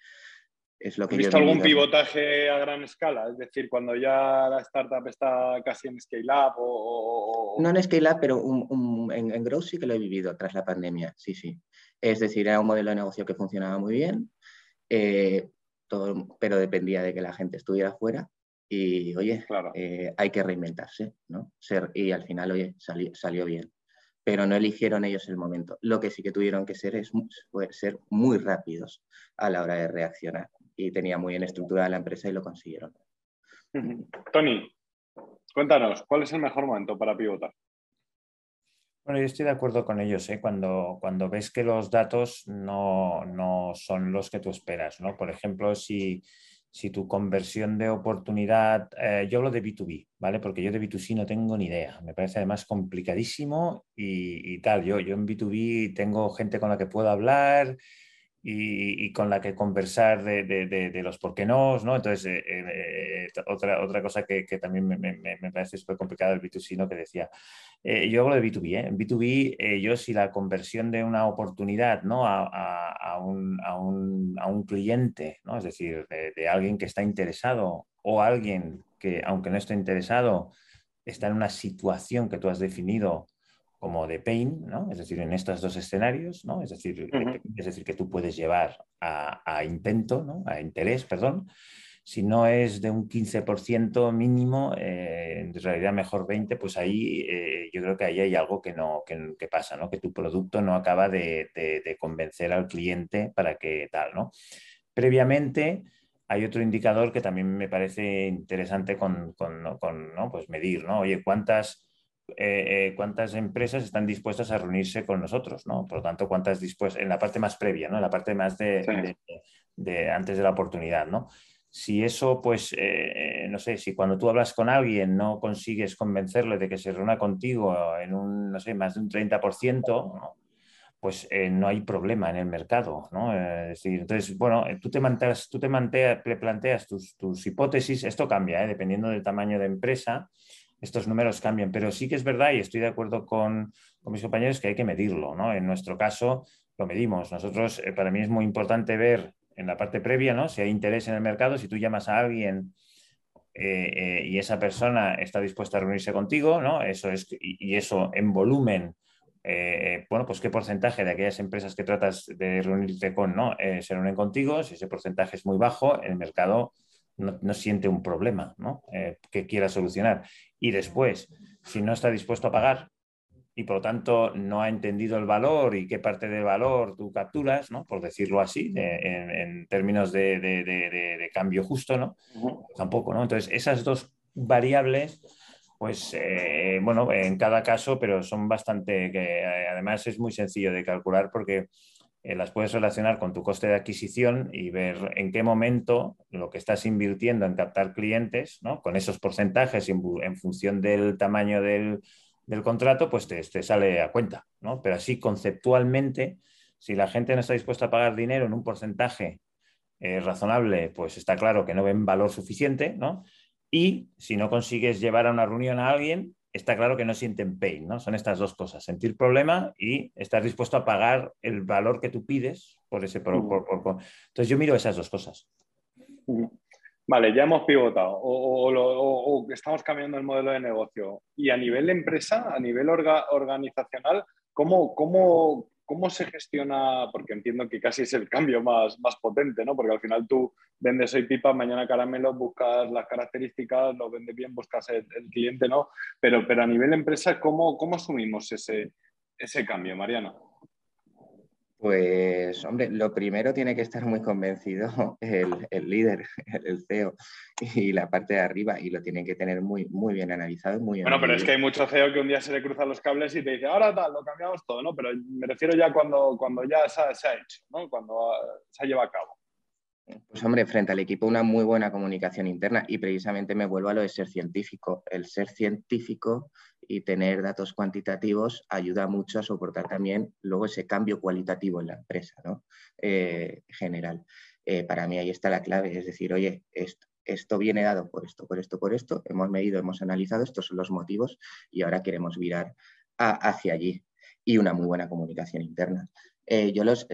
Es lo que ¿Has visto algún pivotaje a gran escala? Es decir, cuando ya la startup está casi en scale-up o, No en scale-up, pero en, en, growth sí que lo he vivido tras la pandemia, sí, sí. Es decir, era un modelo de negocio que funcionaba muy bien, eh, todo, pero dependía de que la gente estuviera fuera y, oye, eh, hay que reinventarse, ¿no? Ser, y al final, oye, salió bien pero no eligieron ellos el momento. Lo que sí que tuvieron que ser es ser muy rápidos a la hora de reaccionar y tenía muy bien estructurada la empresa y lo consiguieron. Tony, cuéntanos, ¿cuál es el mejor momento para pivotar? Bueno, yo estoy de acuerdo con ellos, ¿eh? cuando, cuando ves que los datos no, no, son los que tú esperas. ¿no? Por ejemplo, si, si tu conversión de oportunidad, eh, yo hablo de B2B, ¿vale? Porque yo de B2C no tengo ni idea. Me parece además complicadísimo y, y tal. Yo, yo en B2B tengo gente con la que puedo hablar, y, con la que conversar de, de, los por qué no, ¿no? Entonces, eh, eh, otra, otra cosa que, que también me, me, me, parece súper complicada el B2C, ¿no? Que decía, eh, yo hablo de B2B, ¿eh? En B2B, yo si la conversión de una oportunidad, ¿no? A, a, a, un, a un, cliente, ¿no? Es decir, de, alguien que está interesado o alguien que, aunque no esté interesado, está en una situación que tú has definido como de pain, ¿no? Es decir, en estos dos escenarios, ¿no? Es decir, es decir que tú puedes llevar a, intento, ¿no? A interés, perdón. Si no es de un 15% mínimo, eh, en realidad mejor 20, pues ahí eh, yo creo que ahí hay algo que no que, pasa, ¿no? Que tu producto no acaba de, convencer al cliente para que tal, ¿no? Previamente, hay otro indicador que también me parece interesante con, con, con ¿no? pues medir, ¿no? Oye, ¿cuántas eh, eh, cuántas empresas están dispuestas a reunirse con nosotros, ¿no? Por lo tanto, cuántas dispuestas, en la parte más previa, ¿no? En la parte más de, antes de la oportunidad, ¿no? Si eso, pues, eh, no sé, si cuando tú hablas con alguien no consigues convencerle de que se reúna contigo en un, no sé, más de un 30%, pues no hay problema en el mercado, ¿no? decir, entonces, bueno, tú te, manteas, tú te, planteas tus, tus, hipótesis, esto cambia, dependiendo del tamaño de empresa, estos números cambian, pero sí que es verdad y estoy de acuerdo con, mis compañeros que hay que medirlo. ¿no? En nuestro caso lo medimos. Nosotros, eh, para mí es muy importante ver en la parte previa ¿no? si hay interés en el mercado, si tú llamas a alguien eh, eh, y esa persona está dispuesta a reunirse contigo, ¿no? eso es, y, eso en volumen. bueno, pues qué porcentaje de aquellas empresas que tratas de reunirte con ¿no? se reúnen contigo. Si ese porcentaje es muy bajo, el mercado no, siente un problema ¿no? que quiera solucionar. Y después, si no está dispuesto a pagar y por lo tanto no ha entendido el valor y qué parte del valor tú capturas, ¿no? por decirlo así, en, términos de, cambio justo, ¿no? Tampoco, ¿no? Entonces, esas dos variables, pues, eh, bueno, en cada caso, pero son bastante, que eh, además es muy sencillo de calcular porque eh, las puedes relacionar con tu coste de adquisición y ver en qué momento lo que estás invirtiendo en captar clientes, ¿no? con esos porcentajes en, función del tamaño del, contrato, pues te, sale a cuenta. ¿no? Pero así conceptualmente, si la gente no está dispuesta a pagar dinero en un porcentaje eh, razonable, pues está claro que no ven valor suficiente, ¿no? Y si no consigues llevar a una reunión a alguien, está claro que no sienten pain, ¿no? Son estas dos cosas, sentir problema y estar dispuesto a pagar el valor que tú pides por ese... Por, Entonces yo miro esas dos cosas. Vale, ya hemos pivotado o, estamos cambiando el modelo de negocio. Y a nivel empresa, a nivel organizacional, ¿cómo, cómo, ¿Cómo se gestiona? Porque entiendo que casi es el cambio más, más potente, ¿no? Porque al final tú vendes hoy pipa, mañana caramelo, buscas las características, lo vendes bien, buscas el, cliente, ¿no? Pero, pero a nivel empresa, ¿cómo, cómo asumimos ese, ese cambio, Mariana? Pues, hombre, lo primero tiene que estar muy convencido el, líder, el CEO y la parte de arriba, y lo tienen que tener muy, muy bien analizado. Muy bueno, pero es que hay mucho CEO que un día se le cruzan los cables y te dice, ahora tal, lo cambiamos todo, ¿no? Pero me refiero ya cuando, cuando ya se ha, hecho, ¿no? Cuando se ha llevado a cabo. Pues hombre, frente al equipo una muy buena comunicación interna y precisamente me vuelvo a lo de ser científico. El ser científico y tener datos cuantitativos ayuda mucho a soportar también luego ese cambio cualitativo en la empresa ¿no? Eh, general. Eh, para mí ahí está la clave, es decir, oye, esto, viene dado por esto, por esto, por esto, hemos medido, hemos analizado, estos son los motivos y ahora queremos virar hacia allí. Y una muy buena comunicación interna. Eh, yo los,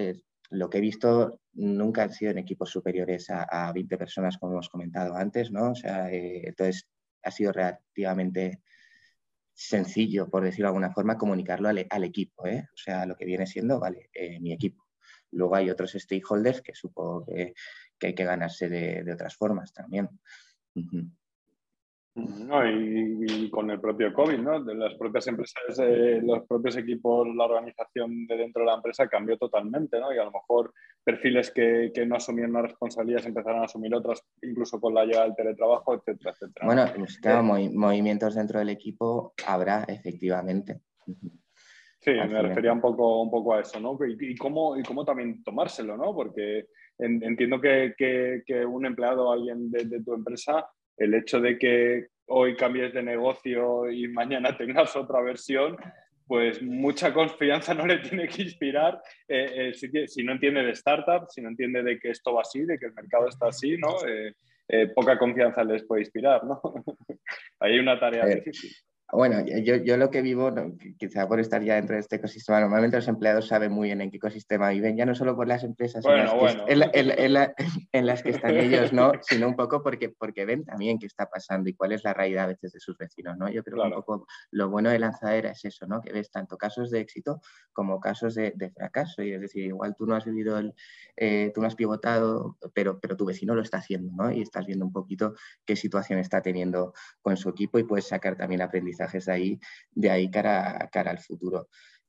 lo que he visto nunca han sido en equipos superiores a, 20 personas, como hemos comentado antes, ¿no? O sea, entonces ha sido relativamente sencillo, por decirlo de alguna forma, comunicarlo al, equipo, ¿eh? o sea, lo que viene siendo, vale, eh, mi equipo. Luego hay otros stakeholders que supongo que, hay que ganarse de, otras formas también. No, y, con el propio COVID, ¿no? De las propias empresas, eh, los propios equipos, la organización de dentro de la empresa cambió totalmente, ¿no? Y a lo mejor perfiles que, que no asumían una responsabilidad empezaron a asumir otras, incluso con la llegada del teletrabajo, etcétera, etcétera. Bueno, pues, eh, movimientos dentro del equipo habrá, efectivamente. Sí, me refería un poco, un poco a eso, ¿no? Y, cómo, y cómo también tomárselo, ¿no? Porque entiendo que, que, un empleado, alguien de tu empresa, el hecho de que hoy cambies de negocio y mañana tengas otra versión, pues mucha confianza no le tiene que inspirar eh, eh, si, no entiende de startup, si no entiende de que esto va así, de que el mercado está así, ¿no? Eh, poca confianza les puede inspirar, ¿no? hay una tarea difícil. Bueno, yo, yo, lo que vivo, quizá por estar ya dentro de este ecosistema, normalmente los empleados saben muy bien en qué ecosistema viven, ya no solo por las empresas en, las que, están ellos, ¿no? sino un poco porque, porque ven también qué está pasando y cuál es la realidad a veces de sus vecinos. ¿no? Yo creo que un poco lo bueno de lanzadera es eso, ¿no? que ves tanto casos de éxito como casos de, fracaso. Y es decir, igual tú no has vivido, el, eh, tú no has pivotado, pero, pero tu vecino lo está haciendo ¿no? y estás viendo un poquito qué situación está teniendo con su equipo y puedes sacar también aprendizaje de ahí, de ahí cara, cara al futuro.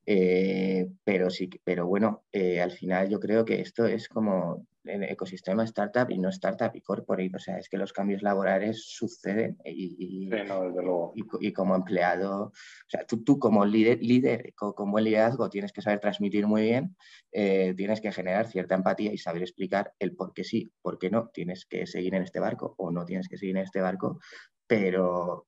Eh, pero sí, pero bueno, eh, al final yo creo que esto es como el ecosistema startup y no startup y corporate. O sea, es que los cambios laborales suceden y, y, como empleado, o sea, tú, tú como líder, líder con, buen liderazgo tienes que saber transmitir muy bien, eh, tienes que generar cierta empatía y saber explicar el por qué sí, por qué no, tienes que seguir en este barco o no tienes que seguir en este barco, pero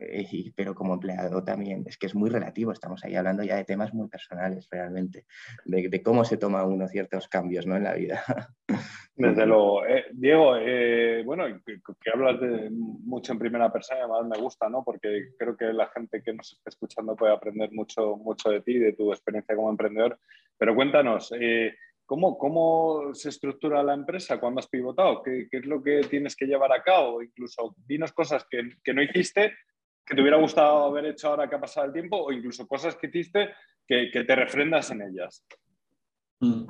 eh, pero como empleado también, es que es muy relativo, estamos ahí hablando ya de temas muy personales realmente, de, cómo se toma uno ciertos cambios ¿no? en la vida. Desde luego. Eh, Diego, eh, bueno, que, hablas de mucho en primera persona, además me gusta, ¿no? Porque creo que la gente que nos está escuchando puede aprender mucho, mucho de ti, de tu experiencia como emprendedor. Pero cuéntanos, ¿Cómo, ¿Cómo, se estructura la empresa cuando has pivotado? ¿Qué, ¿Qué, es lo que tienes que llevar a cabo? Incluso dinos cosas que, que, no hiciste que te hubiera gustado haber hecho ahora que ha pasado el tiempo o incluso cosas que hiciste que, te refrendas en ellas. Mm.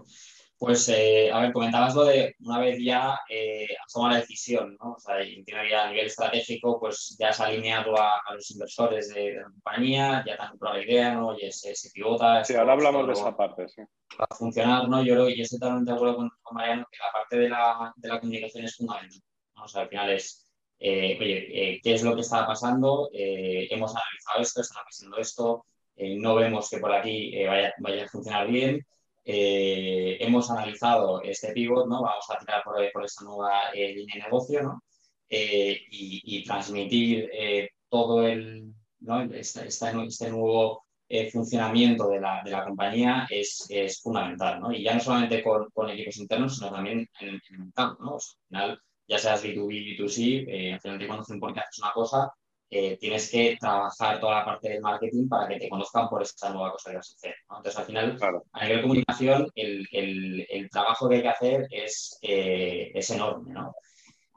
Pues, eh, a ver, comentabas lo de una vez ya eh, has tomado la decisión, ¿no? O sea, a nivel estratégico, pues ya has alineado a, los inversores de, la compañía, ya te han comprado la idea, ¿no? Y se, se pivota. Sí, ahora hablamos de esa parte, sí. Para funcionar, ¿no? Yo, yo estoy totalmente de acuerdo con, Mariano que la parte de la, de la comunicación es fundamental. ¿no? O sea, al final es eh, oye, eh, ¿qué es lo que está pasando? Eh, hemos analizado esto, están pasando esto, no vemos que por aquí vaya, vaya, a funcionar bien. hemos analizado este pivot, ¿no? Vamos a tirar por, por esta nueva línea de negocio, ¿no? Y, transmitir todo el, ¿no? este, este, nuevo funcionamiento de la, de la compañía es, es, fundamental, ¿no? Y ya no solamente con, con equipos internos, sino también en, el final, ya seas B2B, B2C, eh, al final te conocen porque haces una cosa, eh, tienes que trabajar toda la parte del marketing para que te conozcan por esa nueva cosa que vas a hacer. Entonces, al final, a nivel de comunicación, el, el, el, trabajo que hay que hacer es, eh, es enorme. ¿no?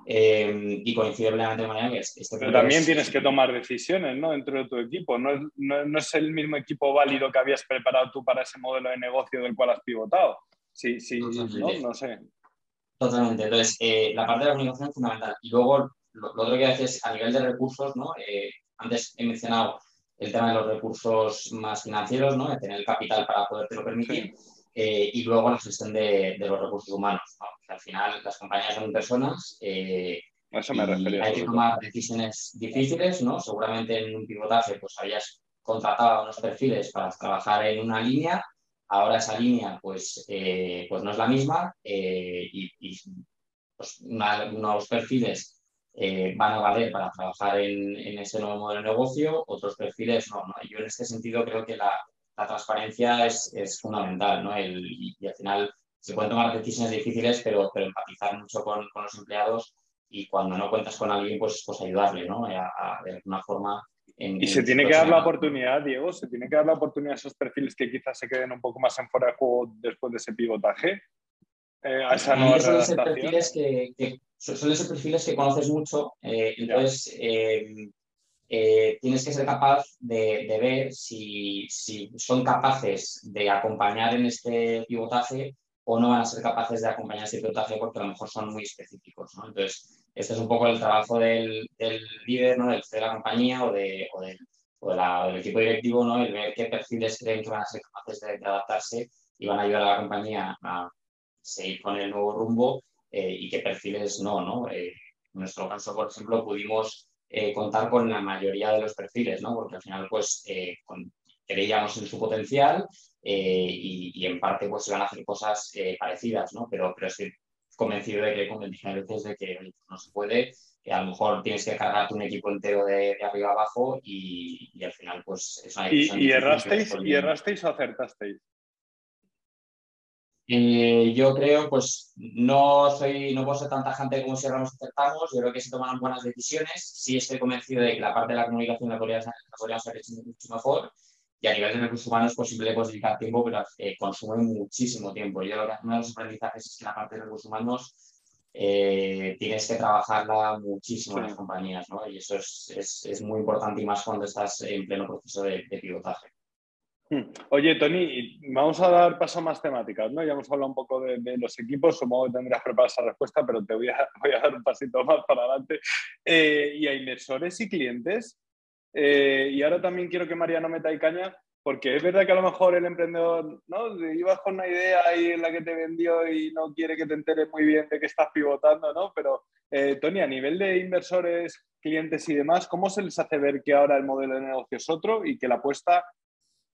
Eh, y coincide plenamente de manera que este Pero también tienes que tomar decisiones ¿no? dentro de tu equipo. No es, no, es, el mismo equipo válido que habías preparado tú para ese modelo de negocio del cual has pivotado. Sí, sí, no, no sé. Totalmente. Entonces, la parte de la comunicación es fundamental. Y luego lo, otro que haces a nivel de recursos, ¿no? Eh, antes he mencionado el tema de los recursos más financieros, ¿no? De tener el capital para podértelo permitir. Eh, y luego la gestión de, los recursos humanos. al final las compañías son personas. Eh, Eso me refería. Hay que tomar decisiones difíciles, ¿no? Seguramente en un pivotaje pues habías contratado unos perfiles para trabajar en una línea. Ahora esa línea pues, pues no es la misma y, y pues, unos perfiles eh, van a valer para trabajar en, ese nuevo modelo de negocio, otros perfiles no. Yo en este sentido creo que la, transparencia es, fundamental ¿no? y, al final se pueden tomar decisiones difíciles, pero, pero empatizar mucho con, los empleados y cuando no cuentas con alguien, pues, pues ayudarle ¿no? a, de alguna forma. Y se tiene que dar la oportunidad, Diego, se tiene que dar la oportunidad a esos perfiles que quizás se queden un poco más en fuera de juego después de ese pivotaje eh, a esa nueva suelen ser perfiles que, suelen ser perfiles que conoces mucho, eh, entonces eh, tienes que ser capaz de, ver si, son capaces de acompañar en este pivotaje o no van a ser capaces de acompañar este pivotaje porque a lo mejor son muy específicos. Entonces, este es un poco el trabajo del, líder, ¿no? del de la compañía o, de, del equipo directivo, ¿no? el ver qué perfiles creen que van a ser capaces de adaptarse y van a ayudar a la compañía a, seguir con el nuevo rumbo eh, y qué perfiles no, ¿no? Eh, en nuestro caso, por ejemplo, pudimos eh, contar con la mayoría de los perfiles, ¿no? Porque al final, pues, creíamos en su potencial y, en parte, pues, iban a hacer cosas parecidas, ¿no? Pero, pero convencido de que, como dije veces, de que no se puede, que a lo mejor tienes que cargarte un equipo entero de, arriba abajo y, y, al final, pues, es una decisión ¿Y, y errasteis, ¿Y errasteis o acertasteis? Eh, yo creo, pues no soy, no puedo ser tan tajante como si erramos acertamos. Yo creo que se toman buenas decisiones. Sí estoy convencido de que la parte de la comunicación la podríamos, haber hecho mucho mejor. Y a nivel de recursos humanos, pues siempre le puedes dedicar tiempo, pero eh, consume muchísimo tiempo. Yo creo que uno de los aprendizajes es que la parte de recursos humanos eh, tienes que trabajarla muchísimo en las compañías, ¿no? Y eso es, es, es, muy importante y más cuando estás en pleno proceso de pivotaje. Hmm. Oye, Tony, vamos a dar paso a más temáticas, ¿no? Ya hemos hablado un poco de, los equipos, supongo que tendrás preparada esa respuesta, pero te voy a, dar un pasito más para adelante. Eh, y a inversores y clientes. Eh, y ahora también quiero que Mariano meta ahí caña, porque es verdad que a lo mejor el emprendedor, ¿no? Ibas con una idea ahí en la que te vendió y no quiere que te enteres muy bien de que estás pivotando, ¿no? Pero, eh, Tony, a nivel de inversores, clientes y demás, ¿cómo se les hace ver que ahora el modelo de negocio es otro y que la apuesta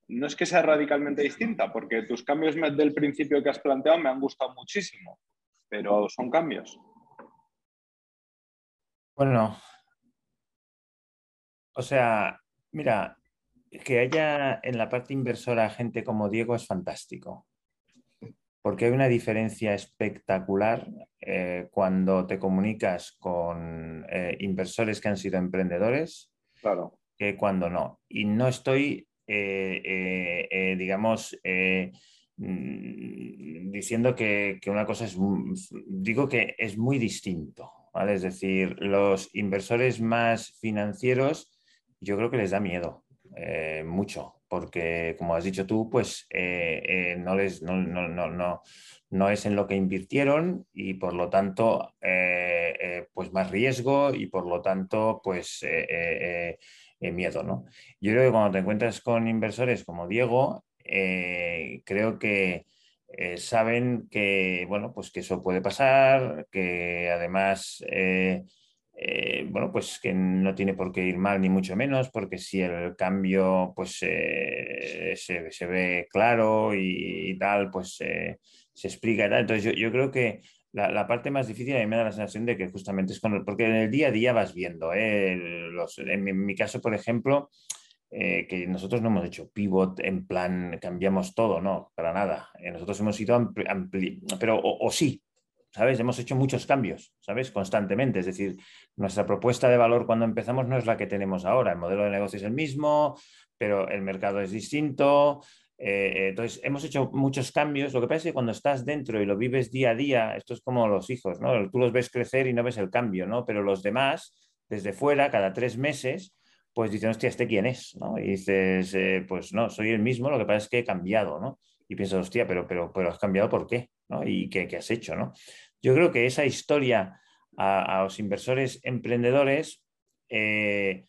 no es que sea radicalmente distinta, porque tus cambios del principio que has planteado me han gustado muchísimo, pero son cambios. Bueno, o sea, mira, que haya en la parte inversora gente como Diego es fantástico, porque hay una diferencia espectacular eh, cuando te comunicas con eh, inversores que han sido emprendedores claro. que cuando no. Y no estoy eh, digamos, mm, diciendo que, una cosa es, digo que es muy distinto, ¿vale? Es decir, los inversores más financieros, yo creo que les da miedo, mucho, porque como has dicho tú, pues no, les, no, no, no, no, es en lo que invirtieron y por lo tanto, pues más riesgo y por lo tanto, pues miedo, ¿no? Yo creo que cuando te encuentras con inversores como Diego, eh, creo que eh, saben que, bueno, pues que eso puede pasar, que además, eh, bueno, pues que no tiene por qué ir mal ni mucho menos, porque si el cambio, pues se, ve claro y, tal, pues se explica y tal. Entonces yo, yo creo que la, parte más difícil a mí me da la sensación de que justamente es con porque en el día a día vas viendo, ¿eh? en, mi, caso, por ejemplo, eh, que nosotros no hemos hecho pivot en plan cambiamos todo, no, para nada. Eh, nosotros hemos ido ampli, pero o, sí, ¿sabes? Hemos hecho muchos cambios, ¿sabes? Constantemente. Es decir, nuestra propuesta de valor cuando empezamos no es la que tenemos ahora. El modelo de negocio es el mismo, pero el mercado es distinto. Eh, entonces, hemos hecho muchos cambios. Lo que pasa es que cuando estás dentro y lo vives día a día, esto es como los hijos, ¿no? Tú los ves crecer y no ves el cambio, ¿no? Pero los demás, desde fuera, cada tres meses, pues dicen, hostia, ¿este quién es? ¿no? Y dices, eh, pues no, soy el mismo, lo que pasa es que he cambiado, ¿no? Y piensas, hostia, pero, pero, pero has cambiado ¿por qué? ¿no? ¿Y qué, qué has hecho? ¿no? Yo creo que esa historia a, los inversores emprendedores eh,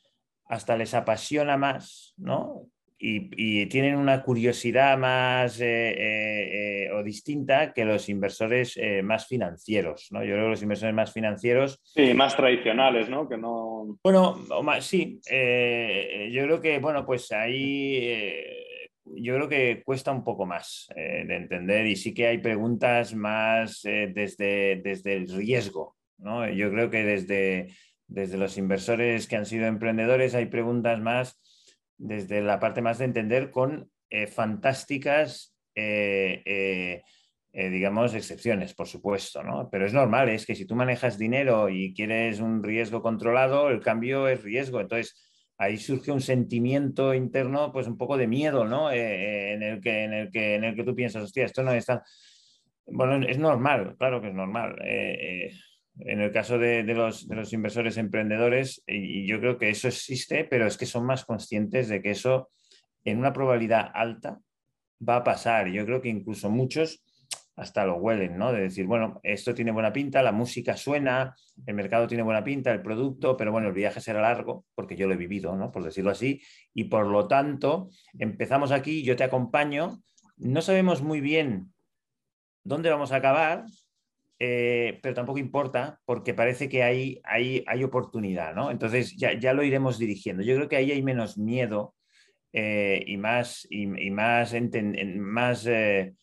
hasta les apasiona más, ¿no? Y, tienen una curiosidad más eh, o distinta que los inversores más financieros, ¿no? Yo creo que los inversores más financieros... Sí, más tradicionales, ¿no? Que no... Bueno, más, sí. yo creo que, bueno, pues ahí yo creo que cuesta un poco más eh, de entender y sí que hay preguntas más eh, desde, desde el riesgo. ¿no? Yo creo que desde, desde los inversores que han sido emprendedores hay preguntas más desde la parte más de entender con eh, fantásticas, digamos, excepciones, por supuesto. ¿no? Pero es normal, es que si tú manejas dinero y quieres un riesgo controlado, el cambio es riesgo. Entonces, ahí surge un sentimiento interno, pues un poco de miedo, ¿no? Eh, eh, en, el que, en, el que, en el que tú piensas, hostia, esto no está... Bueno, es normal, claro que es normal. Eh, en el caso de, los, de, los, inversores emprendedores, y yo creo que eso existe, pero es que son más conscientes de que eso en una probabilidad alta va a pasar. Yo creo que incluso muchos hasta lo huelen, ¿no? De decir, bueno, esto tiene buena pinta, la música suena, el mercado tiene buena pinta, el producto, pero bueno, el viaje será largo, porque yo lo he vivido, ¿no? Por decirlo así, y por lo tanto, empezamos aquí, yo te acompaño, no sabemos muy bien dónde vamos a acabar, eh, pero tampoco importa, porque parece que hay, hay, hay oportunidad, ¿no? Entonces ya, ya, lo iremos dirigiendo. Yo creo que ahí hay menos miedo eh, y más, y, más, más eh,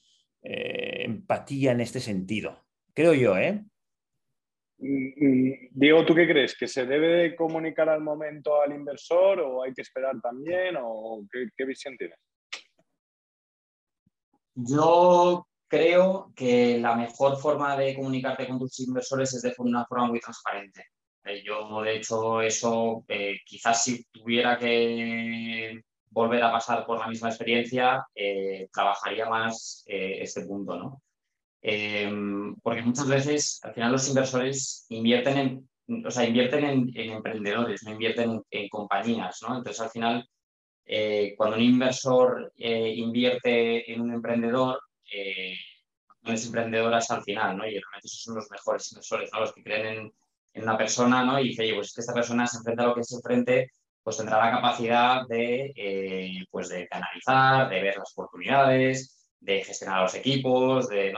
eh, empatía en este sentido. Creo yo, ¿eh? Diego, ¿tú qué crees? ¿Que se debe comunicar al momento al inversor o hay que esperar también? ¿O qué, visión tienes? Yo creo que la mejor forma de comunicarte con tus inversores es de una forma muy transparente. Eh, yo, de hecho, eso eh, quizás si tuviera que volver a pasar por la misma experiencia, eh, trabajaría más eh, este punto, ¿no? Em, porque muchas veces, al final, los inversores invierten en, o sea, invierten en, emprendedores, no invierten en, compañías, ¿no? Entonces, al final, eh, cuando un inversor invierte en un emprendedor, no es emprendedor hasta el final, ¿no? Y realmente esos son los mejores inversores, ¿no? Los que creen en, una persona, ¿no? Y dice, oye, pues esta persona se enfrenta a lo que se enfrente pues tendrá la capacidad de, eh, pues de canalizar, de ver las oportunidades, de gestionar los equipos, de,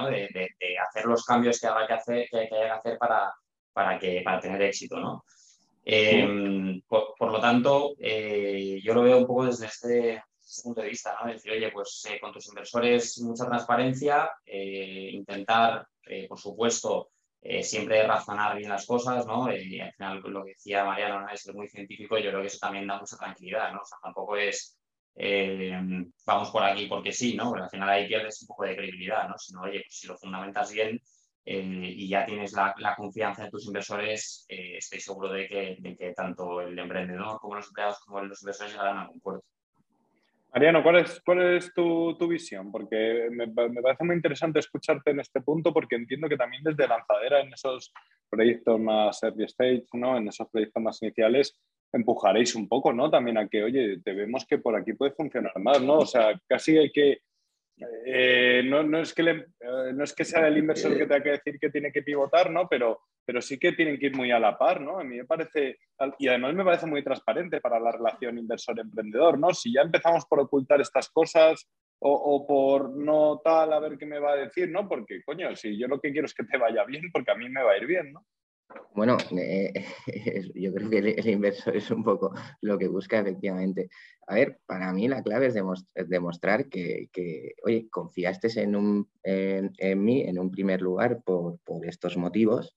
hacer los cambios que, haga que, hacer, que, haya que hacer para, para, que, para tener éxito. ¿no? Em, por, lo tanto, eh, yo lo veo un poco desde este, este punto de vista, ¿no? decir, oye, pues eh, con tus inversores mucha transparencia, intentar, por supuesto, eh, siempre razonar bien las cosas, ¿no? Eh, y al final lo que decía Mariano es muy científico, yo creo que eso también da mucha tranquilidad, ¿no? O sea, tampoco es eh, vamos por aquí porque sí, ¿no? Pero al final ahí pierdes un poco de credibilidad, ¿no? Sino, oye, pues si lo fundamentas bien y ya tienes la, confianza en tus inversores, estoy seguro de que, de que, tanto el emprendedor como los empleados como los inversores llegarán a un acuerdo. Mariano, ¿cuál es, cuál es tu, tu visión? Porque me, me, parece muy interesante escucharte en este punto porque entiendo que también desde lanzadera en esos proyectos más early stage, ¿no? en esos proyectos más iniciales, empujaréis un poco, ¿no? También a que, oye, te vemos que por aquí puede funcionar más, ¿no? O sea, casi hay que... Eh, no, no, es que eh, no es que sea el inversor que tenga que decir que tiene que pivotar, ¿no? Pero pero sí que tienen que ir muy a la par, ¿no? A mí me parece, y además me parece muy transparente para la relación inversor-emprendedor, ¿no? Si ya empezamos por ocultar estas cosas o, por no tal, a ver qué me va a decir, ¿no? Porque, coño, si yo lo que quiero es que te vaya bien, porque a mí me va a ir bien, ¿no? Bueno, yo creo que el, inversor es un poco lo que busca efectivamente. A ver, para mí la clave es demostrar que, oye, confiaste en, en, mí en un primer lugar por, estos motivos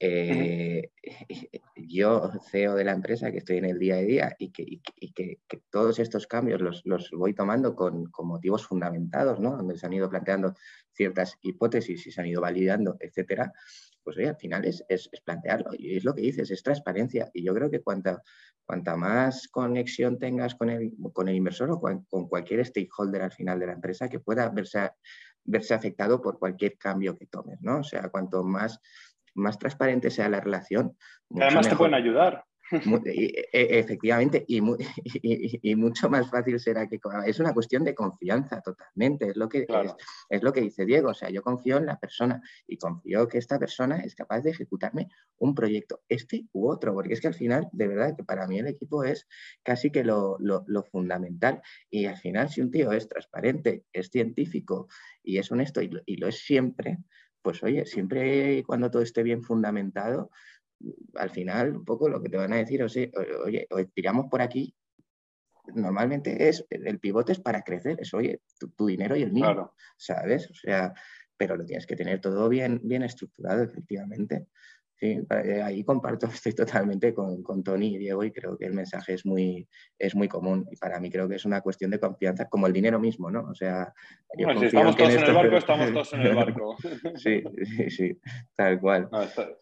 eh, yo, CEO de la empresa, que estoy en el día a día y que, que, todos estos cambios los, los voy tomando con, con, motivos fundamentados, ¿no? donde se han ido planteando ciertas hipótesis y se han ido validando, etcétera, pues oye, al final es, es, plantearlo. Y es lo que dices, es transparencia. Y yo creo que cuanta, cuanta más conexión tengas con el, con el inversor o con, con cualquier stakeholder al final de la empresa que pueda verse, verse afectado por cualquier cambio que tomes, ¿no? O sea, cuanto más más transparente sea la relación. Además te pueden ayudar. Efectivamente, y, y, mucho más fácil será que... Es una cuestión de confianza totalmente, es lo, que, es, lo que dice Diego, o sea, yo confío en la persona y confío que esta persona es capaz de ejecutarme un proyecto, este u otro, porque es que al final, de verdad, que para mí el equipo es casi que lo, lo fundamental. Y al final, si un tío es transparente, es científico y es honesto y lo es siempre, pues oye, siempre cuando todo esté bien fundamentado, al final un poco lo que te van a decir, oye, oye, tiramos por aquí, normalmente es, el pivote es para crecer, es oye, tu, dinero y el mío, ¿sabes? O sea, pero lo tienes que tener todo bien, bien estructurado, efectivamente. Sí, eh, ahí comparto, estoy totalmente con, con, Tony y Diego y creo que el mensaje es muy, es muy común y para mí creo que es una cuestión de confianza, como el dinero mismo, ¿no? O sea, si estamos todos en, el barco, estamos todos en el barco. sí, sí, sí, tal cual.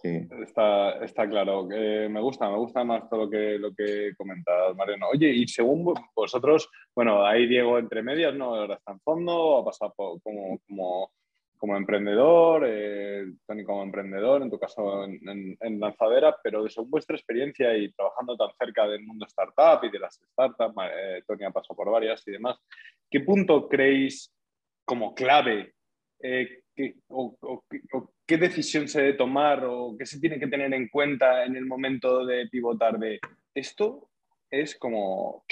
está, está, claro. me gusta, me gusta más todo lo que, lo que comentas, Mariano. Oye, y según vosotros, bueno, ahí Diego entre medias, ¿no? Ahora está en fondo, ha pasado como, como como emprendedor, eh, Tony como emprendedor, en tu caso en, lanzadera, pero según vuestra experiencia y trabajando tan cerca del mundo startup y de las startups, eh, Tony ha pasado por varias y demás, ¿qué punto creéis como clave eh, o, qué decisión se debe tomar o qué se tiene que tener en cuenta en el momento de pivotar de esto? Es como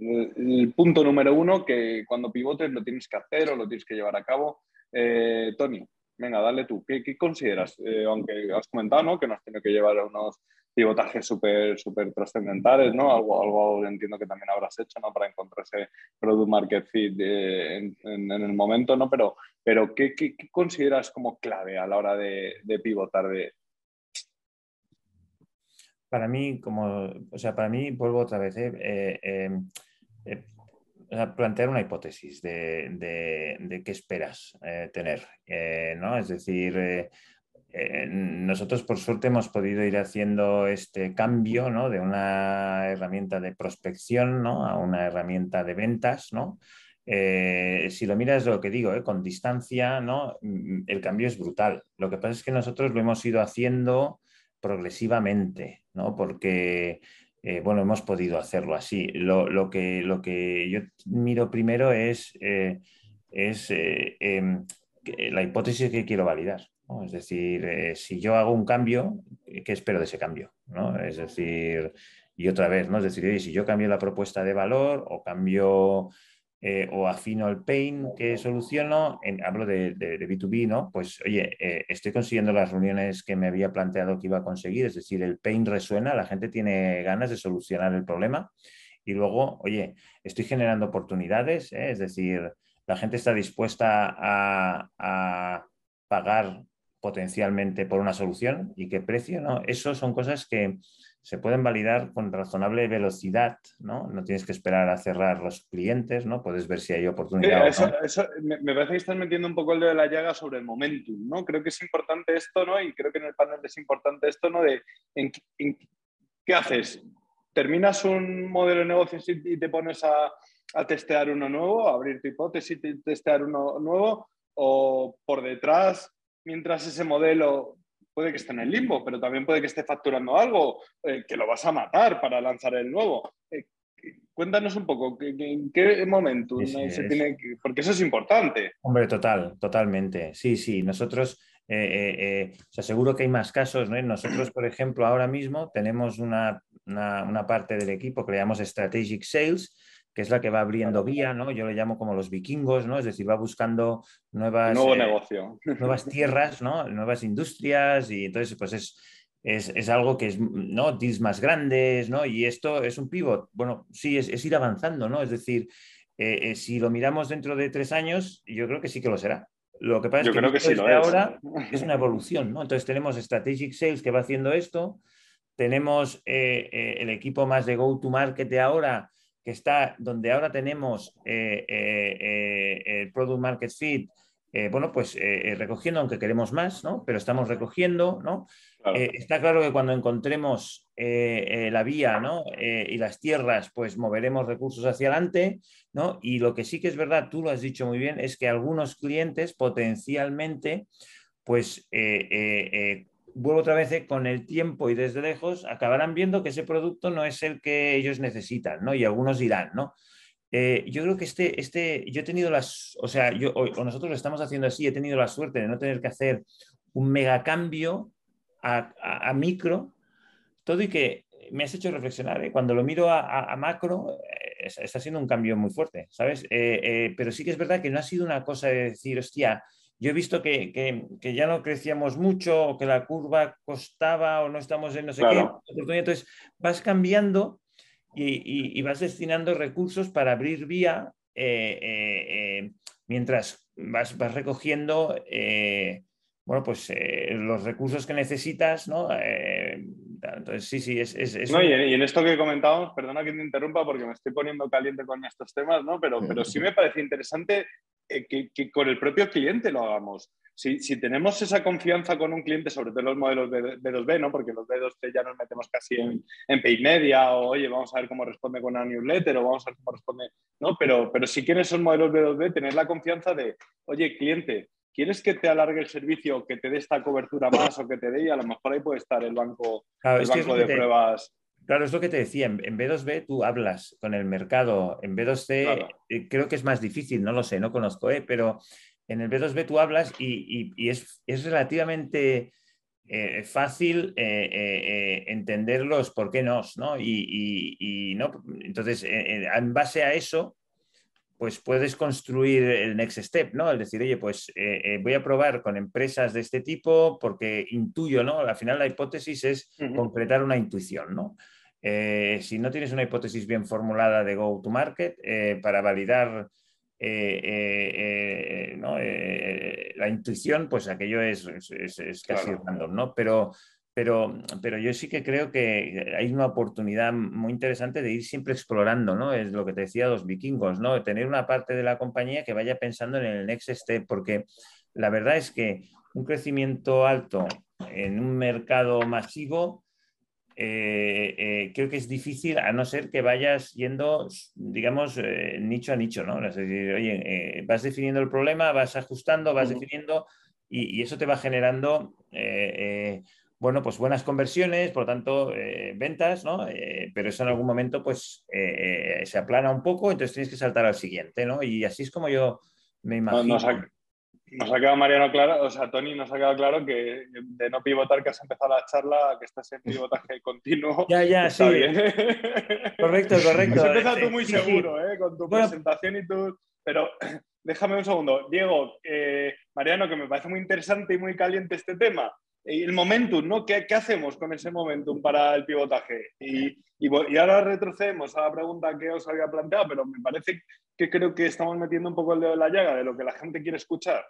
el punto número uno que cuando pivotes lo tienes que hacer o lo tienes que llevar a cabo. Eh, Tony, venga, dale tú. ¿Qué, consideras? Eh, aunque has comentado ¿no? que nos tiene que llevar a unos pivotajes súper super trascendentales, ¿no? Algo, algo entiendo que también habrás hecho, ¿no? Para encontrar ese product market fit eh, en, el momento, ¿no? Pero, pero ¿qué, consideras como clave a la hora de, de pivotar de, para mí, como, o sea, para mí, vuelvo otra vez, ¿eh? Eh, em, eh, plantear una hipótesis de, qué esperas tener, ¿no? Es decir, nosotros por suerte hemos podido ir haciendo este cambio, ¿no? De una herramienta de prospección, ¿no? A una herramienta de ventas, ¿no? si lo miras lo que digo, con distancia, ¿no? Mm, el cambio es brutal. Lo que pasa es que nosotros lo hemos ido haciendo progresivamente, ¿no? Porque, eh, bueno, hemos podido hacerlo así. Lo, que, lo que yo miro primero es, eh, es eh, em, la hipótesis que quiero validar. Es decir, si yo hago un cambio, ¿qué espero de ese cambio? ¿no? Es decir, y otra vez, ¿no? Es decir, si yo cambio la propuesta de valor o cambio eh, o afino el pain que soluciono, en, hablo de, B2B, ¿no? Pues oye, eh, estoy consiguiendo las reuniones que me había planteado que iba a conseguir, es decir, el pain resuena, la gente tiene ganas de solucionar el problema y luego, oye, estoy generando oportunidades, ¿eh? es decir, la gente está dispuesta a, a pagar potencialmente por una solución y qué precio, ¿no? Eso son cosas que se pueden validar con razonable velocidad, ¿no? No tienes que esperar a cerrar los clientes, ¿no? Puedes ver si hay oportunidad. me, parece que estás metiendo un poco el dedo de la llaga sobre el momentum, ¿no? Creo que es importante esto, ¿no? Y creo que en el panel es importante esto, ¿no? De ¿qué haces? ¿Terminas un modelo de negocio y te pones a, a testear uno nuevo, a abrir tu hipótesis y testear uno nuevo? ¿O por detrás, mientras ese modelo puede que esté en el limbo, pero también puede que esté facturando algo, eh, que lo vas a matar para lanzar el nuevo. Eh, cuéntanos un poco, ¿en qué momento se tiene que, Porque eso es importante. Hombre, total, totalmente. Sí, sí, nosotros, eh, os aseguro que hay más casos. ¿no? Nosotros, por ejemplo, ahora mismo tenemos una, una parte del equipo que le llamamos Strategic Sales, que es la que va abriendo vía, ¿no? Yo le llamo como los vikingos, ¿no? Es decir, va buscando nuevas, Nuevo eh, negocio. nuevas tierras, ¿no? Nuevas industrias y entonces, pues es, es, algo que es, ¿no? Deals más grandes, ¿no? Y esto es un pivot. Bueno, sí, es, ir avanzando, ¿no? Es decir, eh, eh, si lo miramos dentro de tres años, yo creo que sí que lo será. Lo que pasa es que, creo que sí lo es. ahora es una evolución, ¿no? Entonces tenemos Strategic Sales que va haciendo esto, tenemos el equipo más de go-to-market ahora, que está donde ahora tenemos eh, el Product Market Fit, bueno, pues recogiendo, aunque queremos más, ¿no? Pero estamos recogiendo, ¿no? está claro que cuando encontremos la vía ¿no? y las tierras, pues moveremos recursos hacia adelante, ¿no? Y lo que sí que es verdad, tú lo has dicho muy bien, es que algunos clientes potencialmente, pues vuelvo otra vez, eh, con el tiempo y desde lejos, acabarán viendo que ese producto no es el que ellos necesitan, ¿no? Y algunos dirán, ¿no? Eh, yo creo que este, este, yo he tenido las, o sea, yo, nosotros lo estamos haciendo así, he tenido la suerte de no tener que hacer un megacambio a, a, micro, todo y que me has hecho reflexionar, ¿eh? cuando lo miro a, macro, está siendo un cambio muy fuerte, ¿sabes? pero sí que es verdad que no ha sido una cosa de decir, hostia, yo he visto que, ya no crecíamos mucho o que la curva costaba o no estamos en no sé qué Entonces vas cambiando y, vas destinando recursos para abrir vía eh, eh, eh, mientras vas, vas recogiendo bueno, pues los recursos que necesitas, ¿no? entonces, sí, sí, es... es, no, y, en, esto que comentábamos, perdona que te interrumpa porque me estoy poniendo caliente con estos temas, ¿no? Pero, pero sí me parece interesante eh, que, con el propio cliente lo hagamos. Si, si, tenemos esa confianza con un cliente, sobre todo los modelos B2B, ¿no? porque los B2C ya nos metemos casi en, en paid media, o oye, vamos a ver cómo responde con una newsletter, o vamos a ver cómo responde, ¿no? Pero, pero si quieres esos modelos B2B, tener la confianza de, oye, cliente, ¿quieres que te alargue el servicio, que te dé esta cobertura más o que te dé? Y a lo mejor ahí puede estar el banco, el banco de pruebas. Claro, es lo que te decía, en, B2B tú hablas con el mercado, en B2C eh, creo que es más difícil, no lo sé, no conozco, eh, pero en el B2B tú hablas y, es, relativamente eh, fácil entender los por qué no, ¿no? Y, ¿no? Entonces, en base a eso, pues puedes construir el next step, ¿no? El decir, oye, pues voy a probar con empresas de este tipo porque intuyo, ¿no? Al final la hipótesis es concretar una intuición, ¿no? Eh, si no tienes una hipótesis bien formulada de go to market eh, para validar eh, la intuición, pues aquello es, casi random, ¿no? Pero, pero, pero yo sí que creo que hay una oportunidad muy interesante de ir siempre explorando, ¿no? Es lo que te decía los vikingos, ¿no? Tener una parte de la compañía que vaya pensando en el next step, porque la verdad es que un crecimiento alto en un mercado masivo eh, eh, creo que es difícil a no ser que vayas yendo, digamos, eh, nicho a nicho, ¿no? Es decir, oye, vas definiendo el problema, vas ajustando, vas definiendo y, eso te va generando, bueno, pues buenas conversiones, por lo tanto, ventas, ¿no? pero eso en algún momento, pues, se aplana un poco, entonces tienes que saltar al siguiente, ¿no? Y así es como yo me imagino. Nos ha quedado Mariano claro, o sea, Tony, nos ha quedado claro que de no pivotar que has empezado la charla, que estás en pivotaje continuo. Ya, ya, sí. Correcto, correcto. Has empezado tú muy seguro, ¿eh? Con tu presentación y tu. Pero déjame un segundo. Diego, eh, Mariano, que me parece muy interesante y muy caliente este tema. El momentum, ¿no? ¿Qué, qué hacemos con ese momentum para el pivotaje? Y, y, y, ahora retrocedemos a la pregunta que os había planteado, pero me parece que creo que estamos metiendo un poco el dedo en la llaga de lo que la gente quiere escuchar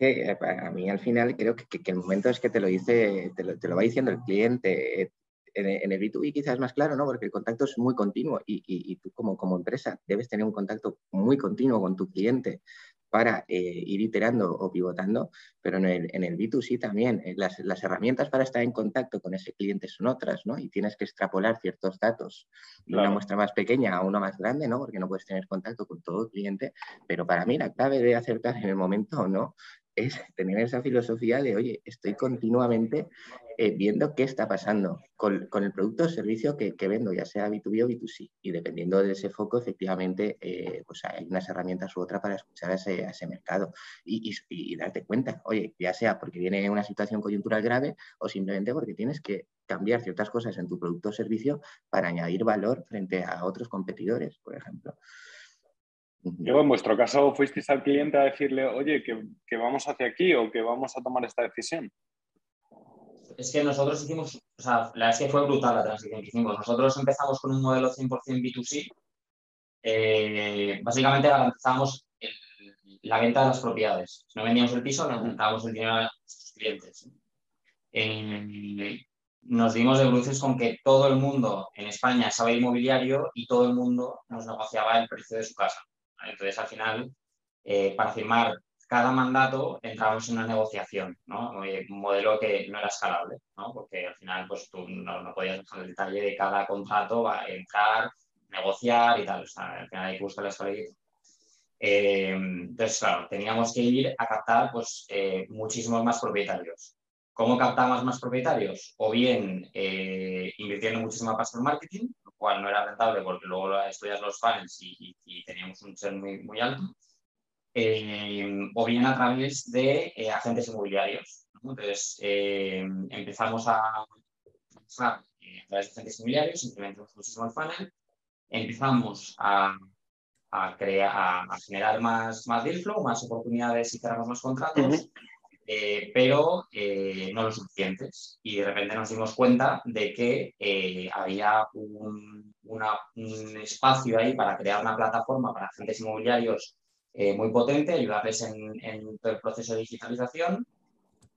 que a mí al final creo que, el momento es que te lo dice, te lo, va diciendo el cliente. En, el B2B quizás es más claro, ¿no? Porque el contacto es muy continuo y, tú como empresa debes tener un contacto muy continuo con tu cliente para eh, ir iterando o pivotando, pero en el, en el B2C también eh, las, las, herramientas para estar en contacto con ese cliente son otras, ¿no? Y tienes que extrapolar ciertos datos de una muestra más pequeña a una más grande, ¿no? Porque no puedes tener contacto con todo el cliente, pero para mí la clave de acertar en el momento no es tener esa filosofía de, oye, estoy continuamente eh, viendo qué está pasando con, el producto o servicio que, vendo, ya sea B2B o B2C. Y dependiendo de ese foco, efectivamente, eh, pues hay unas herramientas u otras para escuchar a ese, mercado y, darte cuenta, oye, ya sea porque viene una situación coyuntural grave o simplemente porque tienes que cambiar ciertas cosas en tu producto o servicio para añadir valor frente a otros competidores, por ejemplo. Yo, en vuestro caso, fuisteis al cliente a decirle, oye, que, vamos hacia aquí o que vamos a tomar esta decisión. Es que nosotros hicimos, o sea, la verdad es que fue brutal la transición que hicimos. Nosotros empezamos con un modelo 100% B2C. Eh, básicamente garantizamos la venta de las propiedades. Si no vendíamos el piso, nos dábamos el dinero a nuestros clientes. nos dimos de bruces con que todo el mundo en España sabe inmobiliario y todo el mundo nos negociaba el precio de su casa. Entonces, al final, eh, para firmar cada mandato entramos en una negociación, ¿no? Un modelo que no era escalable, ¿no? Porque al final, pues tú no, podías dejar el detalle de cada contrato, va a entrar, negociar y tal. O sea, al final hay que buscar la escalabilidad. Eh, entonces, claro, teníamos que ir a captar pues, eh, muchísimos más propietarios. ¿Cómo captamos más propietarios? O bien eh, invirtiendo muchísima pasta en marketing, cual no era rentable porque luego estudias los funnels y, y, teníamos un churn muy, muy alto eh, o bien a través de eh, agentes inmobiliarios. Entonces, eh, empezamos a a través de agentes inmobiliarios, implementamos muchísimo el funnel, empezamos a, a, crear, a, generar más, más deal flow, más oportunidades y cerramos más contratos, pero no lo suficientes. Y de repente nos dimos cuenta de que había un, espacio ahí para crear una plataforma para agentes inmobiliarios eh, muy potente, ayudarles en, todo el proceso de digitalización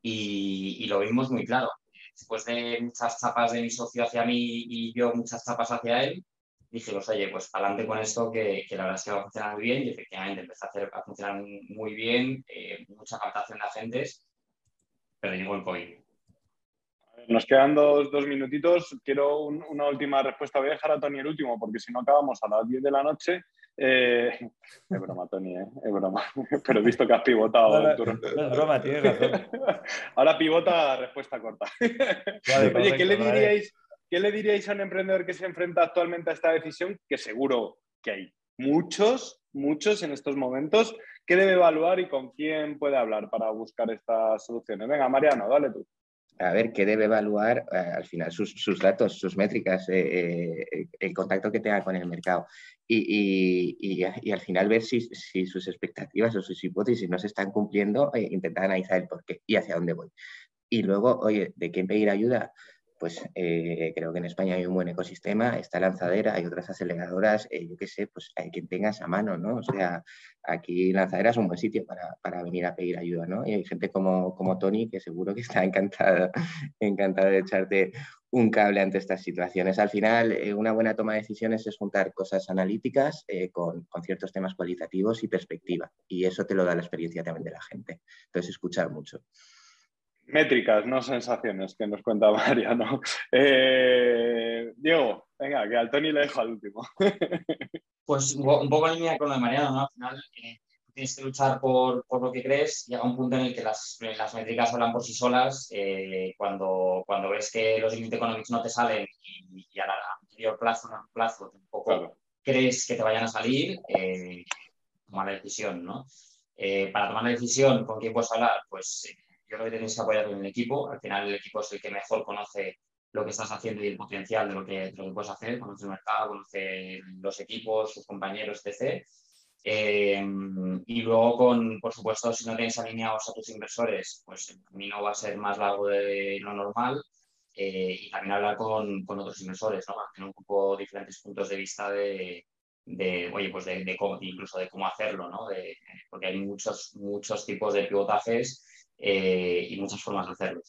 y, lo vimos muy claro. Después de muchas chapas de mi socio hacia mí y yo muchas chapas hacia él, dijimos, oye, pues adelante con esto que, que, la verdad es que va a funcionar muy bien y efectivamente empezó a, hacer, a funcionar muy bien, eh, mucha captación de agentes, pero llegó el COVID. Nos quedan dos, dos minutitos. Quiero una última respuesta. Voy a dejar a Tony el último porque si no acabamos a las 10 de la noche eh, es broma, Tony, ¿eh? es broma. Pero he visto que has pivotado. No, es broma, tienes razón. Ahora pivota respuesta corta. Oye, ¿qué, le diríais, ¿qué le diríais a un emprendedor que se enfrenta actualmente a esta decisión? Que seguro que hay muchos, muchos en estos momentos. ¿Qué debe evaluar y con quién puede hablar para buscar estas soluciones? Venga, Mariano, dale tú a ver qué debe evaluar eh, al final sus, datos, sus métricas, eh, eh, el contacto que tenga con el mercado y, al final ver si, sus expectativas o sus hipótesis no se están cumpliendo, intentar analizar el por qué y hacia dónde voy. Y luego, oye, ¿de quién pedir ayuda? Pues eh, creo que en España hay un buen ecosistema, está Lanzadera, hay otras aceleradoras, eh, yo qué sé, pues hay quien tenga esa mano, ¿no? O sea, aquí Lanzadera es un buen sitio para, venir a pedir ayuda, ¿no? Y hay gente como, como Tony que seguro que está encantada, encantada de echarte un cable ante estas situaciones. Al final, eh, una buena toma de decisiones es juntar cosas analíticas con, con, ciertos temas cualitativos y perspectiva. Y eso te lo da la experiencia también de la gente. Entonces, escuchar mucho. Métricas, no sensaciones, que nos cuenta Mariano. Eh, Diego, venga, que al Tony le dejo al último. pues un poco en línea con lo de Mariano, ¿no? Al final eh, tienes que luchar por, por, lo que crees. Llega un punto en el que las, las métricas hablan por sí solas. Eh, cuando, cuando ves que los límites económicos no te salen y, a, la, anterior plazo, no plazo, tampoco crees que te vayan a salir, toma la decisión, ¿no? para tomar la decisión, ¿con quién puedes hablar? Pues creo que tenéis que apoyar en el equipo. Al final el equipo es el que mejor conoce lo que estás haciendo y el potencial de lo que, lo que puedes hacer, conoce el mercado, conoce los equipos, sus compañeros, etc. Eh, y luego, con, por supuesto, si no tienes alineados a tus inversores, pues el camino va a ser más largo de lo normal. Eh, y también hablar con, con, otros inversores, ¿no? tener un poco diferentes puntos de vista de, de oye, pues de, de cómo, incluso de cómo hacerlo, ¿no? De, porque hay muchos, muchos tipos de pivotajes eh, y muchas formas de hacerlo.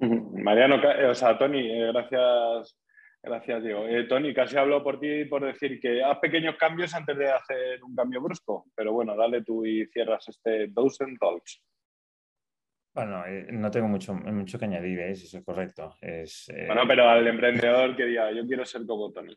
Mariano, o sea, Tony, eh, gracias, gracias, Diego. Eh, Tony, casi hablo por ti por decir que haz pequeños cambios antes de hacer un cambio brusco, pero bueno, dale tú y cierras este Dozen Talks. Bueno, no tengo mucho, mucho que añadir, ¿eh? eso es correcto. Es, Bueno, pero al emprendedor que diga, yo quiero ser como Tony.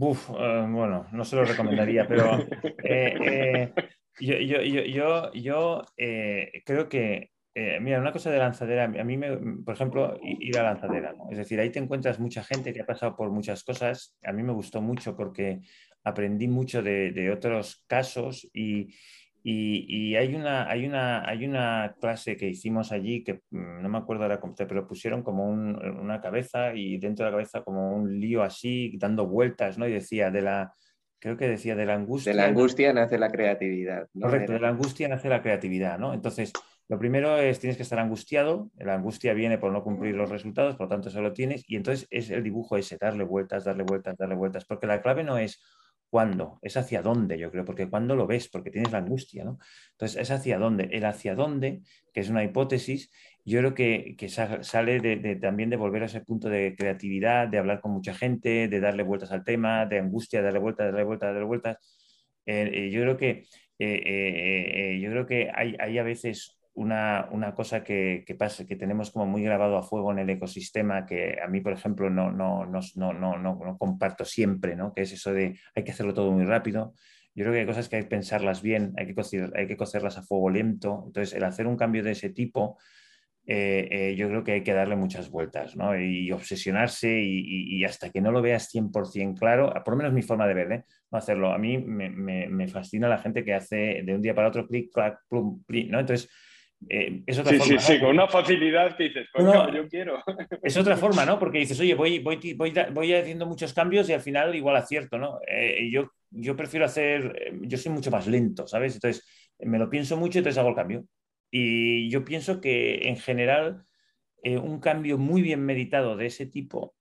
Uf, bueno, no se lo recomendaría, pero Yo, yo, yo, yo, eh, creo que, eh, mira, una cosa de lanzadera, a mí, me, por ejemplo, ir a lanzadera, es decir, ahí te encuentras mucha gente que ha pasado por muchas cosas, a mí me gustó mucho porque aprendí mucho de, otros casos y, y, hay, una, hay, una, hay una clase que hicimos allí que mm, no me acuerdo ahora cómo, pero pusieron como una cabeza y dentro de la cabeza como un lío así, dando vueltas, ¿no? Y decía, de la creo que decía, de la angustia. De la angustia nace la creatividad. Correcto, de la angustia nace la creatividad, ¿no? Entonces, lo primero es, tienes que estar angustiado, la angustia viene por no cumplir los resultados, por lo tanto, eso lo tienes, y entonces es el dibujo ese, darle vueltas, darle vueltas, darle vueltas, porque la clave no es cuándo, es hacia dónde, yo creo, porque cuando lo ves, porque tienes la angustia, ¿no? Entonces, es hacia dónde. El hacia dónde, que es una hipótesis, yo creo que, sale de, también de volver a ese punto de creatividad, de hablar con mucha gente, de darle vueltas al tema, de angustia, darle vueltas, darle vueltas, darle vueltas. Eh, eh, yo creo que, eh, yo creo que hay, hay a veces una, cosa que, pasa, que tenemos como muy grabado a fuego en el ecosistema, que a mí, por ejemplo, no, no, no, no comparto siempre, ¿no? que es eso de hay que hacerlo todo muy rápido. Yo creo que hay cosas que hay que pensarlas bien, hay que, cocer, hay que cocerlas a fuego lento. Entonces, el hacer un cambio de ese tipo, eh, eh, yo creo que hay que darle muchas vueltas ¿no? y obsesionarse y, hasta que no lo veas 100% claro, por lo menos mi forma de ver, ¿eh? no hacerlo. A mí me, me, fascina la gente que hace de un día para otro clic, clac, plum, ¿no? Entonces, eh, es otra sí, forma. Sí, sí, con una facilidad que dices, yo quiero. Es otra forma, ¿no? Porque dices, oye, voy, voy, voy, voy haciendo muchos cambios y al final igual acierto, ¿no? Eh, yo, yo prefiero hacer, eh, yo soy mucho más lento, ¿sabes? Entonces, me lo pienso mucho y entonces hago el cambio. Y yo pienso que en general, un cambio muy bien meditado de ese tipo,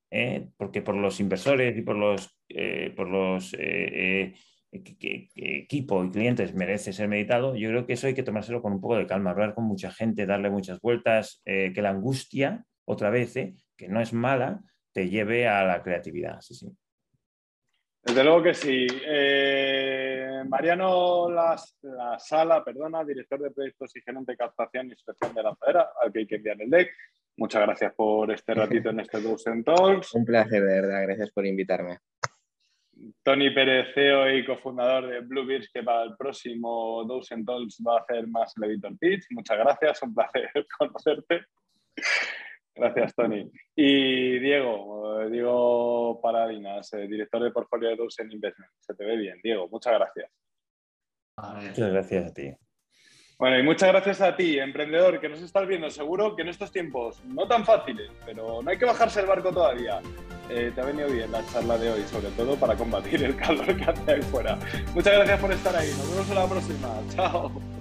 porque por los inversores y por los, por los que, equipo y clientes merece ser meditado, yo creo que eso hay que tomárselo con un poco de calma, hablar con mucha gente, darle muchas vueltas, eh, que la angustia, otra vez, eh, que no es mala, te lleve a la creatividad. Sí, sí. Desde luego que sí. Eh, Mariano la, Sala, perdona, director de proyectos y gerente de captación y inspección de la federa, al que hay que enviar el deck. Muchas gracias por este ratito en este Dozen Talks. Un placer, de verdad. Gracias por invitarme. Tony Pérez, CEO y cofundador de Bluebears, que para el próximo Dozen Talks va a hacer más editor pitch. Muchas gracias, un placer conocerte. Gracias, Tony. Y Diego, eh, Diego Paradinas, eh, director de portfolio de Dozen Investment. Se te ve bien, Diego. Muchas gracias. Muchas gracias a ti. Bueno, y muchas gracias a ti, emprendedor, que nos estás viendo. Seguro que en estos tiempos no tan fáciles, pero no hay que bajarse el barco todavía. Eh, te ha venido bien la charla de hoy, sobre todo para combatir el calor que hace ahí fuera. Muchas gracias por estar ahí. Nos vemos en la próxima. Chao.